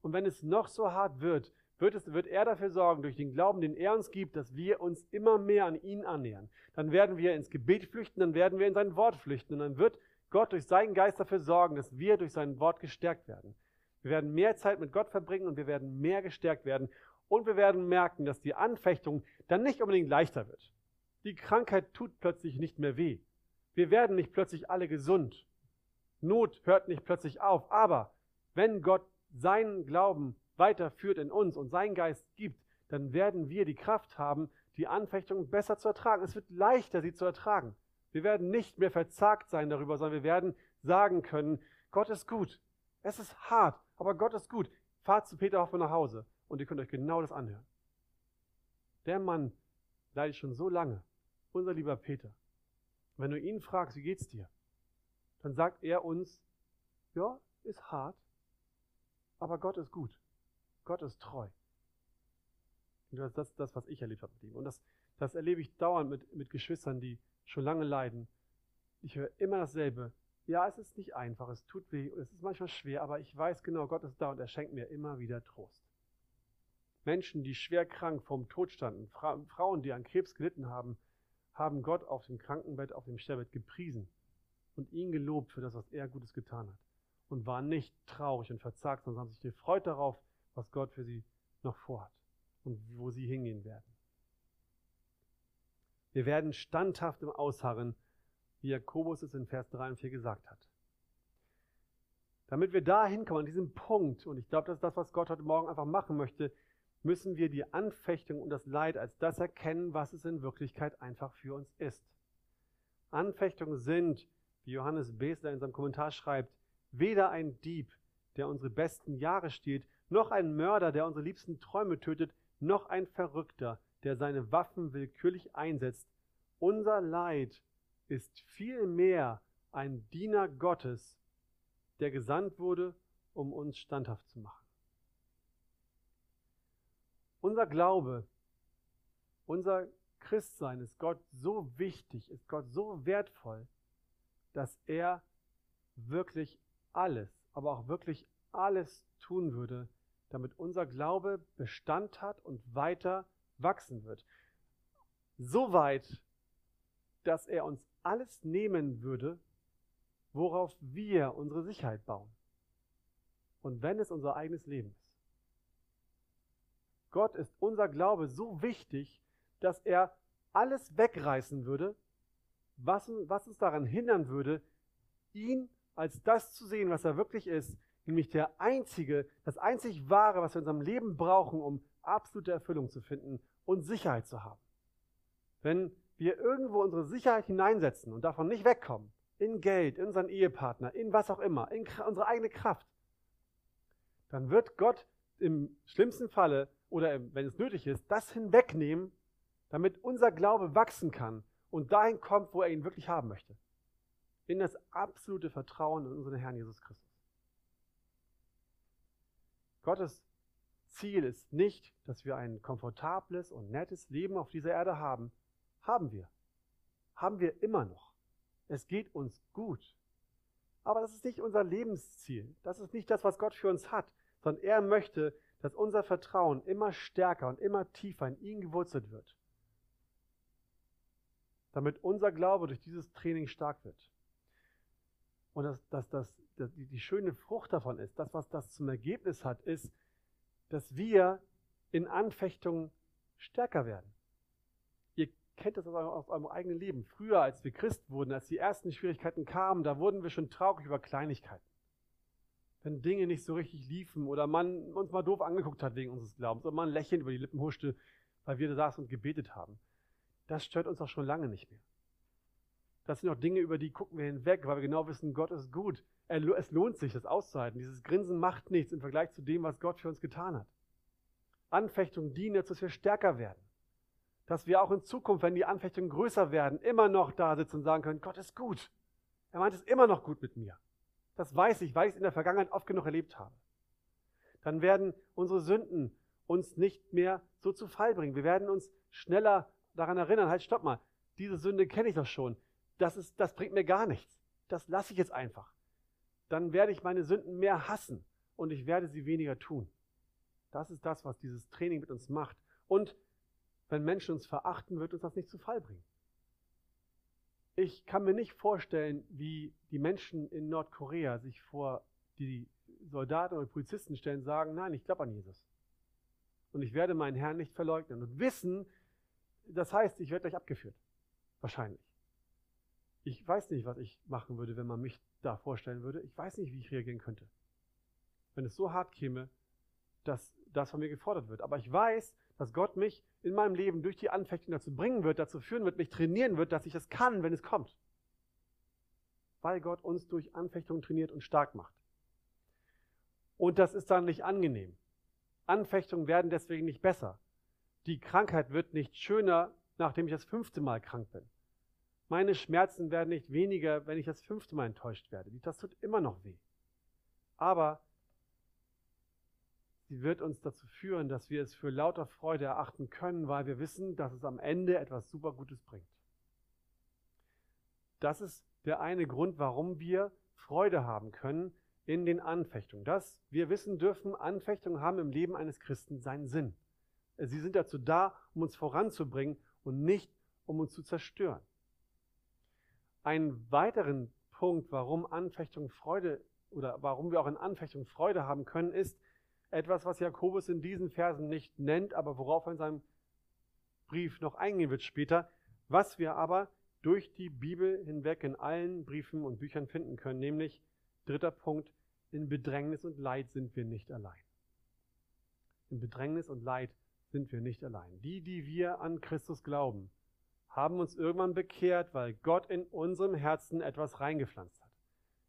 Und wenn es noch so hart wird, wird, es, wird er dafür sorgen, durch den Glauben, den er uns gibt, dass wir uns immer mehr an ihn annähern. Dann werden wir ins Gebet flüchten, dann werden wir in sein Wort flüchten und dann wird Gott durch seinen Geist dafür sorgen, dass wir durch sein Wort gestärkt werden. Wir werden mehr Zeit mit Gott verbringen und wir werden mehr gestärkt werden und wir werden merken, dass die Anfechtung dann nicht unbedingt leichter wird. Die Krankheit tut plötzlich nicht mehr weh. Wir werden nicht plötzlich alle gesund. Not hört nicht plötzlich auf. Aber wenn Gott seinen Glauben weiterführt in uns und seinen Geist gibt, dann werden wir die Kraft haben, die Anfechtung besser zu ertragen. Es wird leichter, sie zu ertragen. Wir werden nicht mehr verzagt sein darüber, sondern wir werden sagen können, Gott ist gut. Es ist hart, aber Gott ist gut. Fahrt zu Peter Hoffmann nach Hause und ihr könnt euch genau das anhören. Der Mann leidet schon so lange. Unser lieber Peter. Wenn du ihn fragst, wie geht's dir? Dann sagt er uns, ja, ist hart, aber Gott ist gut. Gott ist treu. Und das ist das, was ich erlebt habe mit ihm. Und das, das erlebe ich dauernd mit, mit Geschwistern, die schon lange leiden. Ich höre immer dasselbe. Ja, es ist nicht einfach, es tut weh, es ist manchmal schwer, aber ich weiß genau, Gott ist da und er schenkt mir immer wieder Trost. Menschen, die schwer krank vorm Tod standen, Fra Frauen, die an Krebs gelitten haben, haben Gott auf dem Krankenbett, auf dem Sterbebett gepriesen und ihn gelobt für das, was er Gutes getan hat. Und waren nicht traurig und verzagt, sondern haben sich gefreut darauf, was Gott für sie noch vorhat und wo sie hingehen werden. Wir werden standhaft im Ausharren, wie Jakobus es in Vers 3 und 4 gesagt hat. Damit wir da hinkommen, an diesem Punkt, und ich glaube, das ist das, was Gott heute Morgen einfach machen möchte, müssen wir die Anfechtung und das Leid als das erkennen, was es in Wirklichkeit einfach für uns ist. Anfechtungen sind, wie Johannes Besler in seinem Kommentar schreibt, weder ein Dieb, der unsere besten Jahre stiehlt, noch ein Mörder, der unsere liebsten Träume tötet, noch ein Verrückter, der seine Waffen willkürlich einsetzt. Unser Leid ist vielmehr ein Diener Gottes, der gesandt wurde, um uns standhaft zu machen. Unser Glaube, unser Christsein ist Gott so wichtig, ist Gott so wertvoll, dass er wirklich alles, aber auch wirklich alles tun würde, damit unser Glaube Bestand hat und weiter wachsen wird. So weit, dass er uns alles nehmen würde, worauf wir unsere Sicherheit bauen. Und wenn es unser eigenes Leben ist. Gott ist unser Glaube so wichtig, dass er alles wegreißen würde, was, was uns daran hindern würde, ihn als das zu sehen, was er wirklich ist, nämlich der einzige, das einzig wahre, was wir in unserem Leben brauchen, um absolute Erfüllung zu finden und Sicherheit zu haben. Wenn wir irgendwo unsere Sicherheit hineinsetzen und davon nicht wegkommen, in Geld, in unseren Ehepartner, in was auch immer, in unsere eigene Kraft, dann wird Gott im schlimmsten Falle oder wenn es nötig ist, das hinwegnehmen, damit unser Glaube wachsen kann und dahin kommt, wo er ihn wirklich haben möchte. In das absolute Vertrauen in unseren Herrn Jesus Christus. Gottes Ziel ist nicht, dass wir ein komfortables und nettes Leben auf dieser Erde haben. Haben wir. Haben wir immer noch. Es geht uns gut. Aber das ist nicht unser Lebensziel. Das ist nicht das, was Gott für uns hat, sondern er möchte, dass unser Vertrauen immer stärker und immer tiefer in ihn gewurzelt wird. Damit unser Glaube durch dieses Training stark wird. Und das, das, das, das, die, die schöne Frucht davon ist, das, was das zum Ergebnis hat, ist, dass wir in Anfechtungen stärker werden. Ihr kennt das aus eurem eigenen Leben. Früher, als wir Christ wurden, als die ersten Schwierigkeiten kamen, da wurden wir schon traurig über Kleinigkeiten. Wenn Dinge nicht so richtig liefen oder man uns mal doof angeguckt hat wegen unseres Glaubens oder man ein Lächeln über die Lippen huschte, weil wir da saßen und gebetet haben. Das stört uns auch schon lange nicht mehr. Das sind auch Dinge, über die gucken wir hinweg, weil wir genau wissen, Gott ist gut. Es lohnt sich, das auszuhalten. Dieses Grinsen macht nichts im Vergleich zu dem, was Gott für uns getan hat. Anfechtungen dienen dazu, dass wir stärker werden. Dass wir auch in Zukunft, wenn die Anfechtungen größer werden, immer noch da sitzen und sagen können, Gott ist gut. Er meint es immer noch gut mit mir. Das weiß ich, weil ich es in der Vergangenheit oft genug erlebt habe. Dann werden unsere Sünden uns nicht mehr so zu Fall bringen. Wir werden uns schneller daran erinnern, halt, stopp mal, diese Sünde kenne ich doch schon das, ist, das bringt mir gar nichts. Das lasse ich jetzt einfach. Dann werde ich meine Sünden mehr hassen und ich werde sie weniger tun. Das ist das, was dieses Training mit uns macht. Und wenn Menschen uns verachten, wird uns das nicht zu Fall bringen. Ich kann mir nicht vorstellen, wie die Menschen in Nordkorea sich vor die Soldaten oder Polizisten stellen und sagen, nein, ich glaube an Jesus. Und ich werde meinen Herrn nicht verleugnen. Und wissen, das heißt, ich werde gleich abgeführt. Wahrscheinlich. Ich weiß nicht, was ich machen würde, wenn man mich da vorstellen würde. Ich weiß nicht, wie ich reagieren könnte. Wenn es so hart käme, dass das von mir gefordert wird. Aber ich weiß, dass Gott mich in meinem Leben durch die Anfechtung dazu bringen wird, dazu führen wird, mich trainieren wird, dass ich es kann, wenn es kommt. Weil Gott uns durch Anfechtung trainiert und stark macht. Und das ist dann nicht angenehm. Anfechtungen werden deswegen nicht besser. Die Krankheit wird nicht schöner, nachdem ich das fünfte Mal krank bin. Meine Schmerzen werden nicht weniger, wenn ich das fünfte Mal enttäuscht werde. Das tut immer noch weh. Aber sie wird uns dazu führen, dass wir es für lauter Freude erachten können, weil wir wissen, dass es am Ende etwas super Gutes bringt. Das ist der eine Grund, warum wir Freude haben können in den Anfechtungen. Dass wir wissen dürfen, Anfechtungen haben im Leben eines Christen seinen Sinn. Sie sind dazu da, um uns voranzubringen und nicht um uns zu zerstören. Einen weiteren Punkt, warum Anfechtung Freude oder warum wir auch in Anfechtung Freude haben können, ist etwas, was Jakobus in diesen Versen nicht nennt, aber worauf er in seinem Brief noch eingehen wird später, was wir aber durch die Bibel hinweg in allen Briefen und Büchern finden können, nämlich dritter Punkt, in Bedrängnis und Leid sind wir nicht allein. In Bedrängnis und Leid sind wir nicht allein. Die, die wir an Christus glauben, haben uns irgendwann bekehrt, weil Gott in unserem Herzen etwas reingepflanzt hat.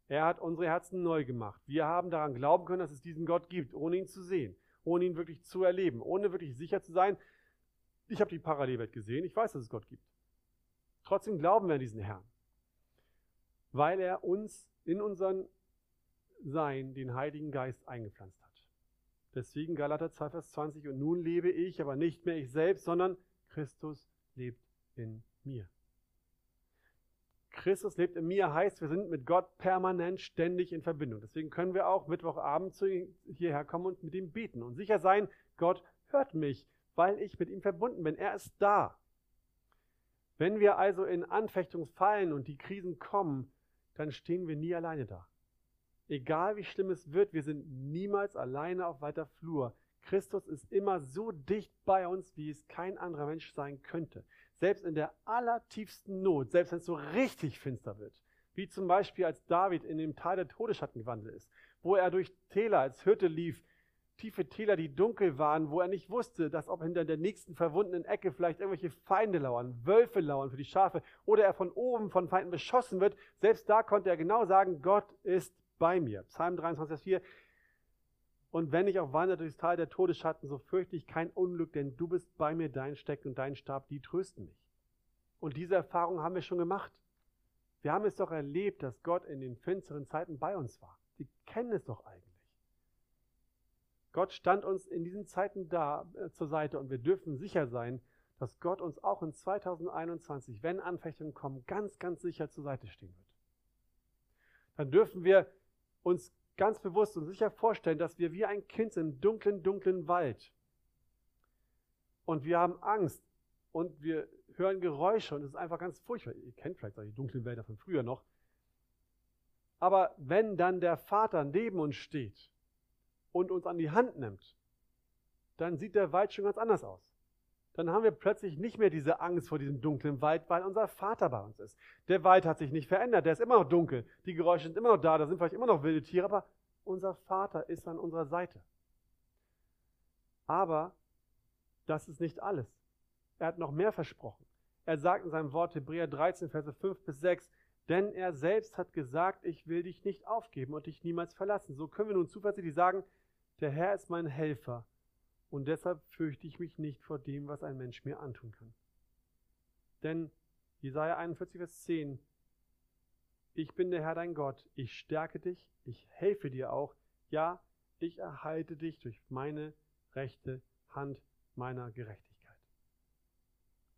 Er hat unsere Herzen neu gemacht. Wir haben daran glauben können, dass es diesen Gott gibt, ohne ihn zu sehen, ohne ihn wirklich zu erleben, ohne wirklich sicher zu sein. Ich habe die Parallelwelt gesehen, ich weiß, dass es Gott gibt. Trotzdem glauben wir an diesen Herrn, weil er uns in unseren Sein den Heiligen Geist eingepflanzt hat. Deswegen Galater 2, Vers 20, und nun lebe ich, aber nicht mehr ich selbst, sondern Christus lebt in mir. Christus lebt in mir heißt, wir sind mit Gott permanent ständig in Verbindung. Deswegen können wir auch Mittwochabend hierher kommen und mit ihm beten und sicher sein, Gott hört mich, weil ich mit ihm verbunden bin. Er ist da. Wenn wir also in Anfechtung fallen und die Krisen kommen, dann stehen wir nie alleine da. Egal wie schlimm es wird, wir sind niemals alleine auf weiter Flur. Christus ist immer so dicht bei uns, wie es kein anderer Mensch sein könnte selbst in der allertiefsten Not, selbst wenn es so richtig finster wird, wie zum Beispiel als David in dem Tal der Todesschatten gewandelt ist, wo er durch Täler als Hirte lief, tiefe Täler, die dunkel waren, wo er nicht wusste, dass ob hinter der nächsten verwundenen Ecke vielleicht irgendwelche Feinde lauern, Wölfe lauern für die Schafe oder er von oben von Feinden beschossen wird. Selbst da konnte er genau sagen, Gott ist bei mir. Psalm 23, Vers 4. Und wenn ich auch wandere durchs Tal der Todesschatten, so fürchte ich kein Unglück, denn du bist bei mir, dein Steck und dein Stab, die trösten mich. Und diese Erfahrung haben wir schon gemacht. Wir haben es doch erlebt, dass Gott in den finsteren Zeiten bei uns war. Wir kennen es doch eigentlich. Gott stand uns in diesen Zeiten da äh, zur Seite und wir dürfen sicher sein, dass Gott uns auch in 2021, wenn Anfechtungen kommen, ganz, ganz sicher zur Seite stehen wird. Dann dürfen wir uns ganz bewusst und sicher vorstellen, dass wir wie ein Kind sind im dunklen, dunklen Wald. Und wir haben Angst und wir hören Geräusche und es ist einfach ganz furchtbar. Ihr kennt vielleicht solche dunklen Wälder von früher noch. Aber wenn dann der Vater neben uns steht und uns an die Hand nimmt, dann sieht der Wald schon ganz anders aus dann haben wir plötzlich nicht mehr diese Angst vor diesem dunklen Wald, weil unser Vater bei uns ist. Der Wald hat sich nicht verändert, der ist immer noch dunkel, die Geräusche sind immer noch da, da sind vielleicht immer noch wilde Tiere, aber unser Vater ist an unserer Seite. Aber das ist nicht alles. Er hat noch mehr versprochen. Er sagt in seinem Wort Hebräer 13, Verse 5 bis 6, denn er selbst hat gesagt, ich will dich nicht aufgeben und dich niemals verlassen. So können wir nun zuversichtlich sagen, der Herr ist mein Helfer und deshalb fürchte ich mich nicht vor dem, was ein Mensch mir antun kann. Denn Jesaja 41, Vers 10, ich bin der Herr dein Gott, ich stärke dich, ich helfe dir auch, ja, ich erhalte dich durch meine rechte Hand meiner Gerechtigkeit.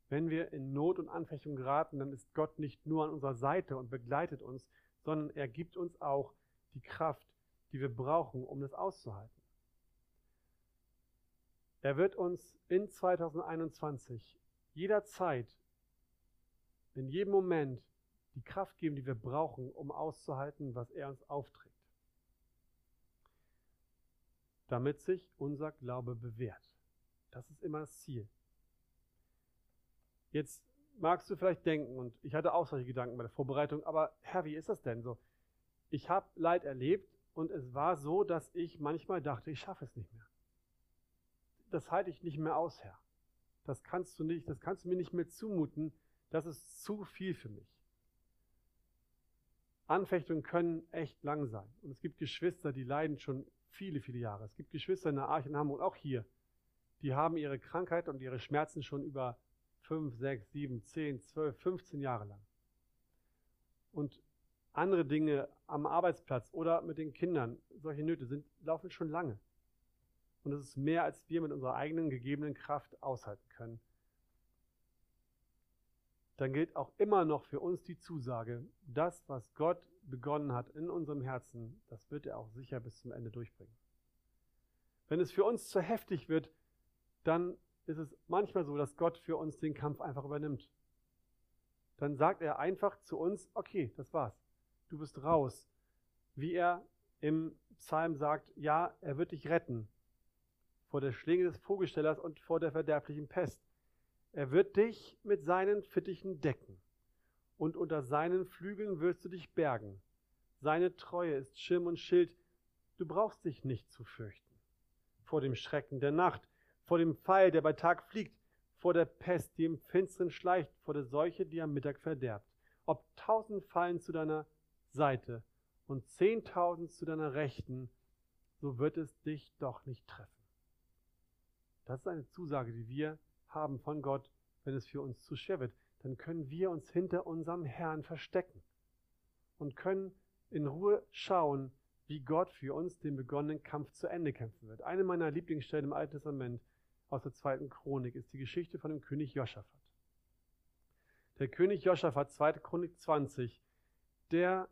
Wenn wir in Not und Anfechtung geraten, dann ist Gott nicht nur an unserer Seite und begleitet uns, sondern er gibt uns auch die Kraft, die wir brauchen, um das auszuhalten. Er wird uns in 2021 jederzeit, in jedem Moment die Kraft geben, die wir brauchen, um auszuhalten, was er uns aufträgt. Damit sich unser Glaube bewährt. Das ist immer das Ziel. Jetzt magst du vielleicht denken, und ich hatte auch solche Gedanken bei der Vorbereitung, aber Herr, wie ist das denn so? Ich habe Leid erlebt und es war so, dass ich manchmal dachte, ich schaffe es nicht mehr das halte ich nicht mehr aus, Herr. Das kannst du nicht, das kannst du mir nicht mehr zumuten. Das ist zu viel für mich. Anfechtungen können echt lang sein. Und es gibt Geschwister, die leiden schon viele, viele Jahre. Es gibt Geschwister in der Arche in Hamburg, auch hier, die haben ihre Krankheit und ihre Schmerzen schon über 5, 6, 7, 10, 12, 15 Jahre lang. Und andere Dinge am Arbeitsplatz oder mit den Kindern, solche Nöte sind, laufen schon lange. Und es ist mehr, als wir mit unserer eigenen gegebenen Kraft aushalten können. Dann gilt auch immer noch für uns die Zusage, das, was Gott begonnen hat in unserem Herzen, das wird er auch sicher bis zum Ende durchbringen. Wenn es für uns zu heftig wird, dann ist es manchmal so, dass Gott für uns den Kampf einfach übernimmt. Dann sagt er einfach zu uns, okay, das war's. Du bist raus. Wie er im Psalm sagt, ja, er wird dich retten vor der Schlinge des Vogelstellers und vor der verderblichen Pest. Er wird dich mit seinen Fittichen decken, und unter seinen Flügeln wirst du dich bergen. Seine Treue ist Schirm und Schild, du brauchst dich nicht zu fürchten. Vor dem Schrecken der Nacht, vor dem Pfeil, der bei Tag fliegt, vor der Pest, die im Finstern schleicht, vor der Seuche, die am Mittag verderbt. Ob tausend fallen zu deiner Seite und zehntausend zu deiner Rechten, so wird es dich doch nicht treffen. Das ist eine Zusage, die wir haben von Gott, wenn es für uns zu schwer wird. Dann können wir uns hinter unserem Herrn verstecken und können in Ruhe schauen, wie Gott für uns den begonnenen Kampf zu Ende kämpfen wird. Eine meiner Lieblingsstellen im Alten Testament aus der zweiten Chronik ist die Geschichte von dem König Joschafat. Der König Joschafat, zweite Chronik 20, der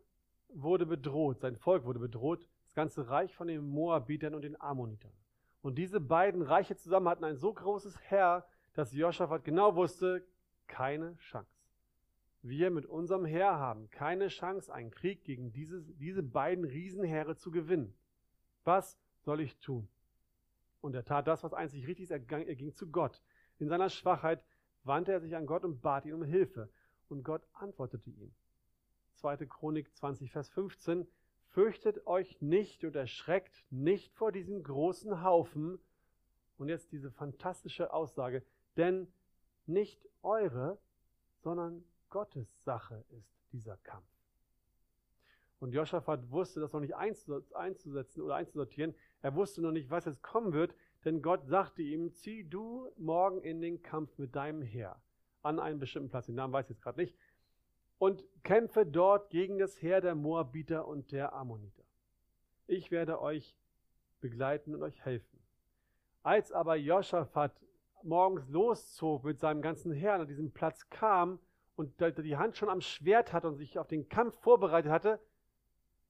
wurde bedroht, sein Volk wurde bedroht, das ganze Reich von den Moabitern und den Ammonitern. Und diese beiden Reiche zusammen hatten ein so großes Heer, dass Joschafat genau wusste, keine Chance. Wir mit unserem Heer haben keine Chance, einen Krieg gegen diese, diese beiden Riesenheere zu gewinnen. Was soll ich tun? Und er tat das, was einzig richtig ist. Er ging, er ging zu Gott. In seiner Schwachheit wandte er sich an Gott und bat ihn um Hilfe. Und Gott antwortete ihm. 2. Chronik 20, Vers 15. Fürchtet euch nicht und erschreckt nicht vor diesem großen Haufen. Und jetzt diese fantastische Aussage, denn nicht eure, sondern Gottes Sache ist dieser Kampf. Und Joschafat wusste das noch nicht einzusetzen oder einzusortieren. Er wusste noch nicht, was jetzt kommen wird, denn Gott sagte ihm, zieh du morgen in den Kampf mit deinem Heer an einen bestimmten Platz. Den Namen weiß ich jetzt gerade nicht und kämpfe dort gegen das Heer der Moabiter und der Ammoniter. Ich werde euch begleiten und euch helfen. Als aber Joschafat morgens loszog mit seinem ganzen Herrn an diesem Platz kam und die Hand schon am Schwert hatte und sich auf den Kampf vorbereitet hatte,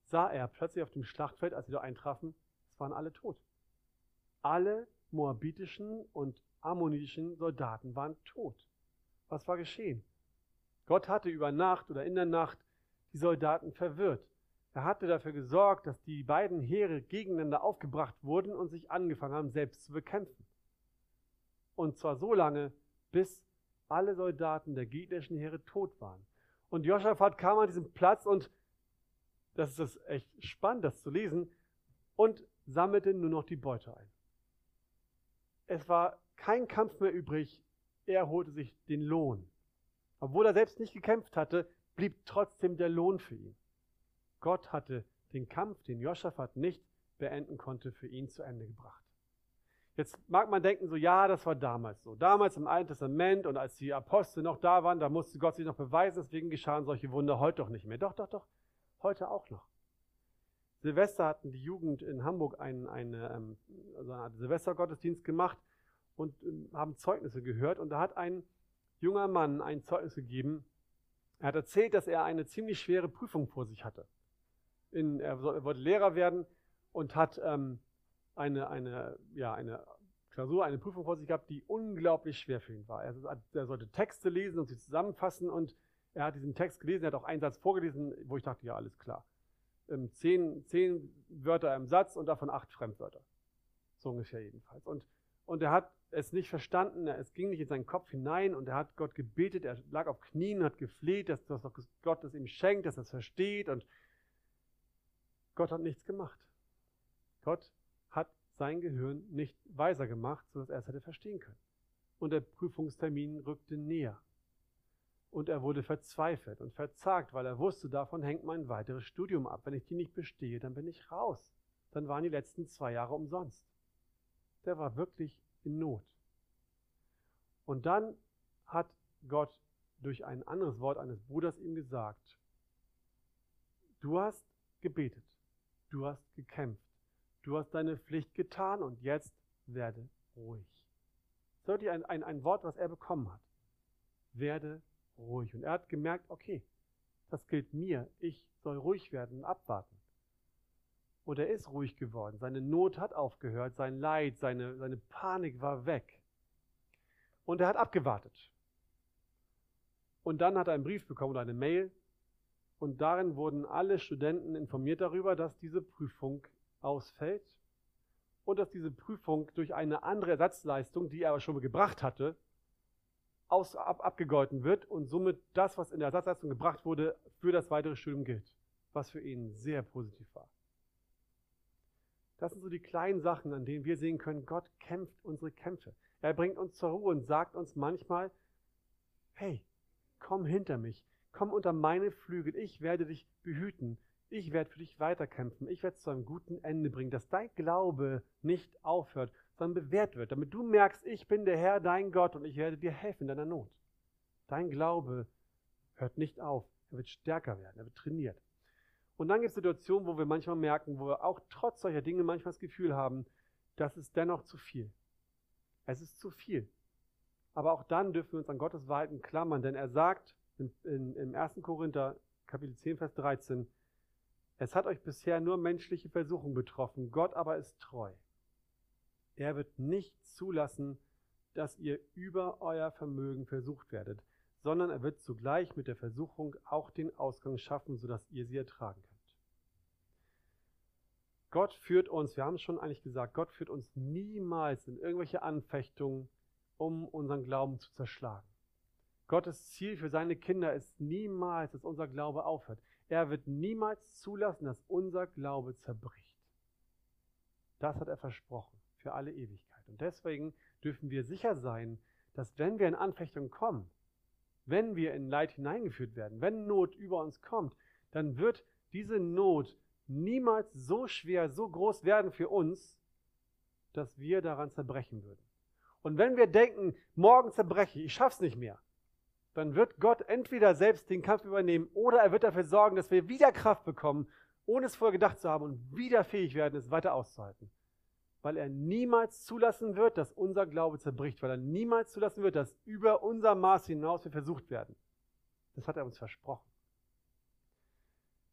sah er plötzlich auf dem Schlachtfeld, als sie da eintrafen, es waren alle tot. Alle moabitischen und ammonitischen Soldaten waren tot. Was war geschehen? Gott hatte über Nacht oder in der Nacht die Soldaten verwirrt. Er hatte dafür gesorgt, dass die beiden Heere gegeneinander aufgebracht wurden und sich angefangen haben, selbst zu bekämpfen. Und zwar so lange, bis alle Soldaten der gegnerischen Heere tot waren. Und Joschafat kam an diesen Platz und das ist echt spannend, das zu lesen, und sammelte nur noch die Beute ein. Es war kein Kampf mehr übrig, er holte sich den Lohn. Obwohl er selbst nicht gekämpft hatte, blieb trotzdem der Lohn für ihn. Gott hatte den Kampf, den Joschafat nicht beenden konnte, für ihn zu Ende gebracht. Jetzt mag man denken, so ja, das war damals so. Damals im Alten Testament und als die Apostel noch da waren, da musste Gott sich noch beweisen, deswegen geschahen solche Wunder heute doch nicht mehr. Doch, doch, doch, heute auch noch. Silvester hatten die Jugend in Hamburg einen, eine, ähm, also einen Silvestergottesdienst gemacht und ähm, haben Zeugnisse gehört. Und da hat ein junger Mann ein Zeugnis gegeben. Er hat erzählt, dass er eine ziemlich schwere Prüfung vor sich hatte. In, er, wollte Lehrer werden und hat ähm, eine, eine, ja, eine Klausur, eine Prüfung vor sich gehabt, die unglaublich schwer für ihn war. Er, er sollte Texte lesen und sie zusammenfassen und er hat diesen Text gelesen, er hat auch einen Satz vorgelesen, wo ich dachte, ja, alles klar. Ähm, zehn, zehn Wörter im Satz und davon acht Fremdwörter. So ungefähr jedenfalls. Und, und er hat es nicht verstanden, es ging nicht in seinen Kopf hinein und er hat Gott gebetet, er lag auf Knien, hat gefleht, dass, dass Gott es ihm schenkt, dass er es versteht und Gott hat nichts gemacht. Gott hat sein Gehirn nicht weiser gemacht, sodass er es hätte verstehen können. Und der Prüfungstermin rückte näher. Und er wurde verzweifelt und verzagt, weil er wusste, davon hängt mein weiteres Studium ab. Wenn ich die nicht bestehe, dann bin ich raus. Dann waren die letzten zwei Jahre umsonst. Der war wirklich in Not. Und dann hat Gott durch ein anderes Wort eines Bruders ihm gesagt, du hast gebetet, du hast gekämpft, du hast deine Pflicht getan und jetzt werde ruhig. Das ist ein, ein, ein Wort, was er bekommen hat. Werde ruhig. Und er hat gemerkt, okay, das gilt mir, ich soll ruhig werden und abwarten. Und er ist ruhig geworden. Seine Not hat aufgehört, sein Leid, seine, seine Panik war weg. Und er hat abgewartet. Und dann hat er einen Brief bekommen oder eine Mail. Und darin wurden alle Studenten informiert darüber, dass diese Prüfung ausfällt und dass diese Prüfung durch eine andere Ersatzleistung, die er aber schon gebracht hatte, aus, ab, abgegolten wird und somit das, was in der Ersatzleistung gebracht wurde, für das weitere Studium gilt. Was für ihn sehr positiv war. Das sind so die kleinen Sachen, an denen wir sehen können, Gott kämpft unsere Kämpfe. Er bringt uns zur Ruhe und sagt uns manchmal, hey, komm hinter mich, komm unter meine Flügel, ich werde dich behüten, ich werde für dich weiterkämpfen, ich werde es zu einem guten Ende bringen, dass dein Glaube nicht aufhört, sondern bewährt wird, damit du merkst, ich bin der Herr, dein Gott, und ich werde dir helfen in deiner Not. Dein Glaube hört nicht auf, er wird stärker werden, er wird trainiert. Und dann gibt es Situationen, wo wir manchmal merken, wo wir auch trotz solcher Dinge manchmal das Gefühl haben, das ist dennoch zu viel. Es ist zu viel. Aber auch dann dürfen wir uns an Gottes Wahrheiten klammern, denn er sagt in, in, im 1. Korinther Kapitel 10, Vers 13, es hat euch bisher nur menschliche Versuchung betroffen, Gott aber ist treu. Er wird nicht zulassen, dass ihr über euer Vermögen versucht werdet, sondern er wird zugleich mit der Versuchung auch den Ausgang schaffen, sodass ihr sie ertragen könnt. Gott führt uns, wir haben es schon eigentlich gesagt, Gott führt uns niemals in irgendwelche Anfechtungen, um unseren Glauben zu zerschlagen. Gottes Ziel für seine Kinder ist niemals, dass unser Glaube aufhört. Er wird niemals zulassen, dass unser Glaube zerbricht. Das hat er versprochen für alle Ewigkeit. Und deswegen dürfen wir sicher sein, dass wenn wir in Anfechtungen kommen, wenn wir in Leid hineingeführt werden, wenn Not über uns kommt, dann wird diese Not niemals so schwer, so groß werden für uns, dass wir daran zerbrechen würden. Und wenn wir denken, morgen zerbreche ich, ich schaff's nicht mehr, dann wird Gott entweder selbst den Kampf übernehmen oder er wird dafür sorgen, dass wir wieder Kraft bekommen, ohne es vorher gedacht zu haben und wieder fähig werden, es weiter auszuhalten. weil er niemals zulassen wird, dass unser Glaube zerbricht, weil er niemals zulassen wird, dass über unser Maß hinaus wir versucht werden. Das hat er uns versprochen.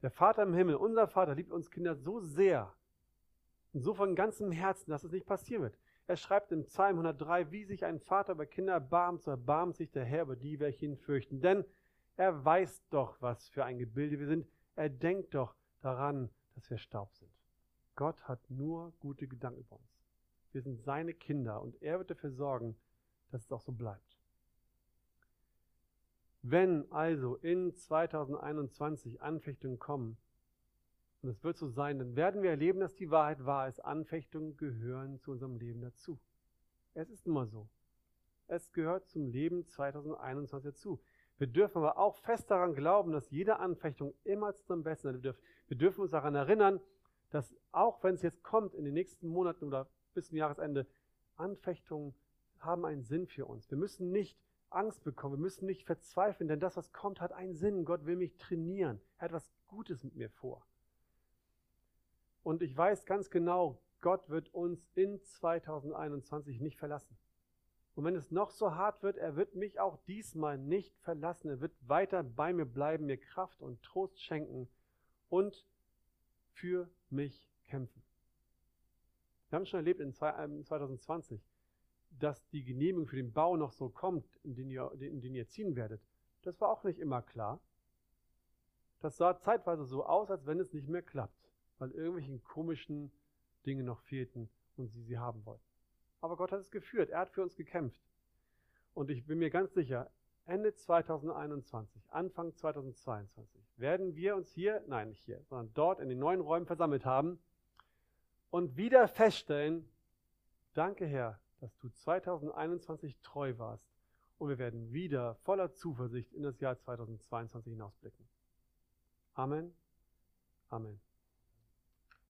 Der Vater im Himmel, unser Vater, liebt uns Kinder so sehr und so von ganzem Herzen, dass es nicht passieren wird. Er schreibt im Psalm 103, wie sich ein Vater über Kinder erbarmt, so erbarmt sich der Herr über die, welche ihn fürchten. Denn er weiß doch, was für ein Gebilde wir sind. Er denkt doch daran, dass wir Staub sind. Gott hat nur gute Gedanken über uns. Wir sind seine Kinder und er wird dafür sorgen, dass es auch so bleibt. Wenn also in 2021 Anfechtungen kommen, und es wird so sein, dann werden wir erleben, dass die Wahrheit wahr ist. Anfechtungen gehören zu unserem Leben dazu. Es ist immer so. Es gehört zum Leben 2021 dazu. Wir dürfen aber auch fest daran glauben, dass jede Anfechtung immer zu unserem Besten ist. Wir dürfen uns daran erinnern, dass auch wenn es jetzt kommt in den nächsten Monaten oder bis zum Jahresende, Anfechtungen haben einen Sinn für uns. Wir müssen nicht Angst bekommen. Wir müssen nicht verzweifeln, denn das, was kommt, hat einen Sinn. Gott will mich trainieren. Er hat was Gutes mit mir vor. Und ich weiß ganz genau, Gott wird uns in 2021 nicht verlassen. Und wenn es noch so hart wird, er wird mich auch diesmal nicht verlassen. Er wird weiter bei mir bleiben, mir Kraft und Trost schenken und für mich kämpfen. Wir haben schon erlebt in 2020, dass die Genehmigung für den Bau noch so kommt, in den ihr, in den ihr ziehen werdet, das war auch nicht immer klar. Das sah zeitweise so aus, als wenn es nicht mehr klappt, weil irgendwelche komischen Dinge noch fehlten und sie sie haben wollten. Aber Gott hat es geführt, er hat für uns gekämpft. Und ich bin mir ganz sicher, Ende 2021, Anfang 2022 werden wir uns hier, nein nicht hier, sondern dort in den neuen Räumen versammelt haben und wieder feststellen, danke Herr, dass du 2021 treu warst und wir werden wieder voller Zuversicht in das Jahr 2022 hinausblicken. Amen. Amen.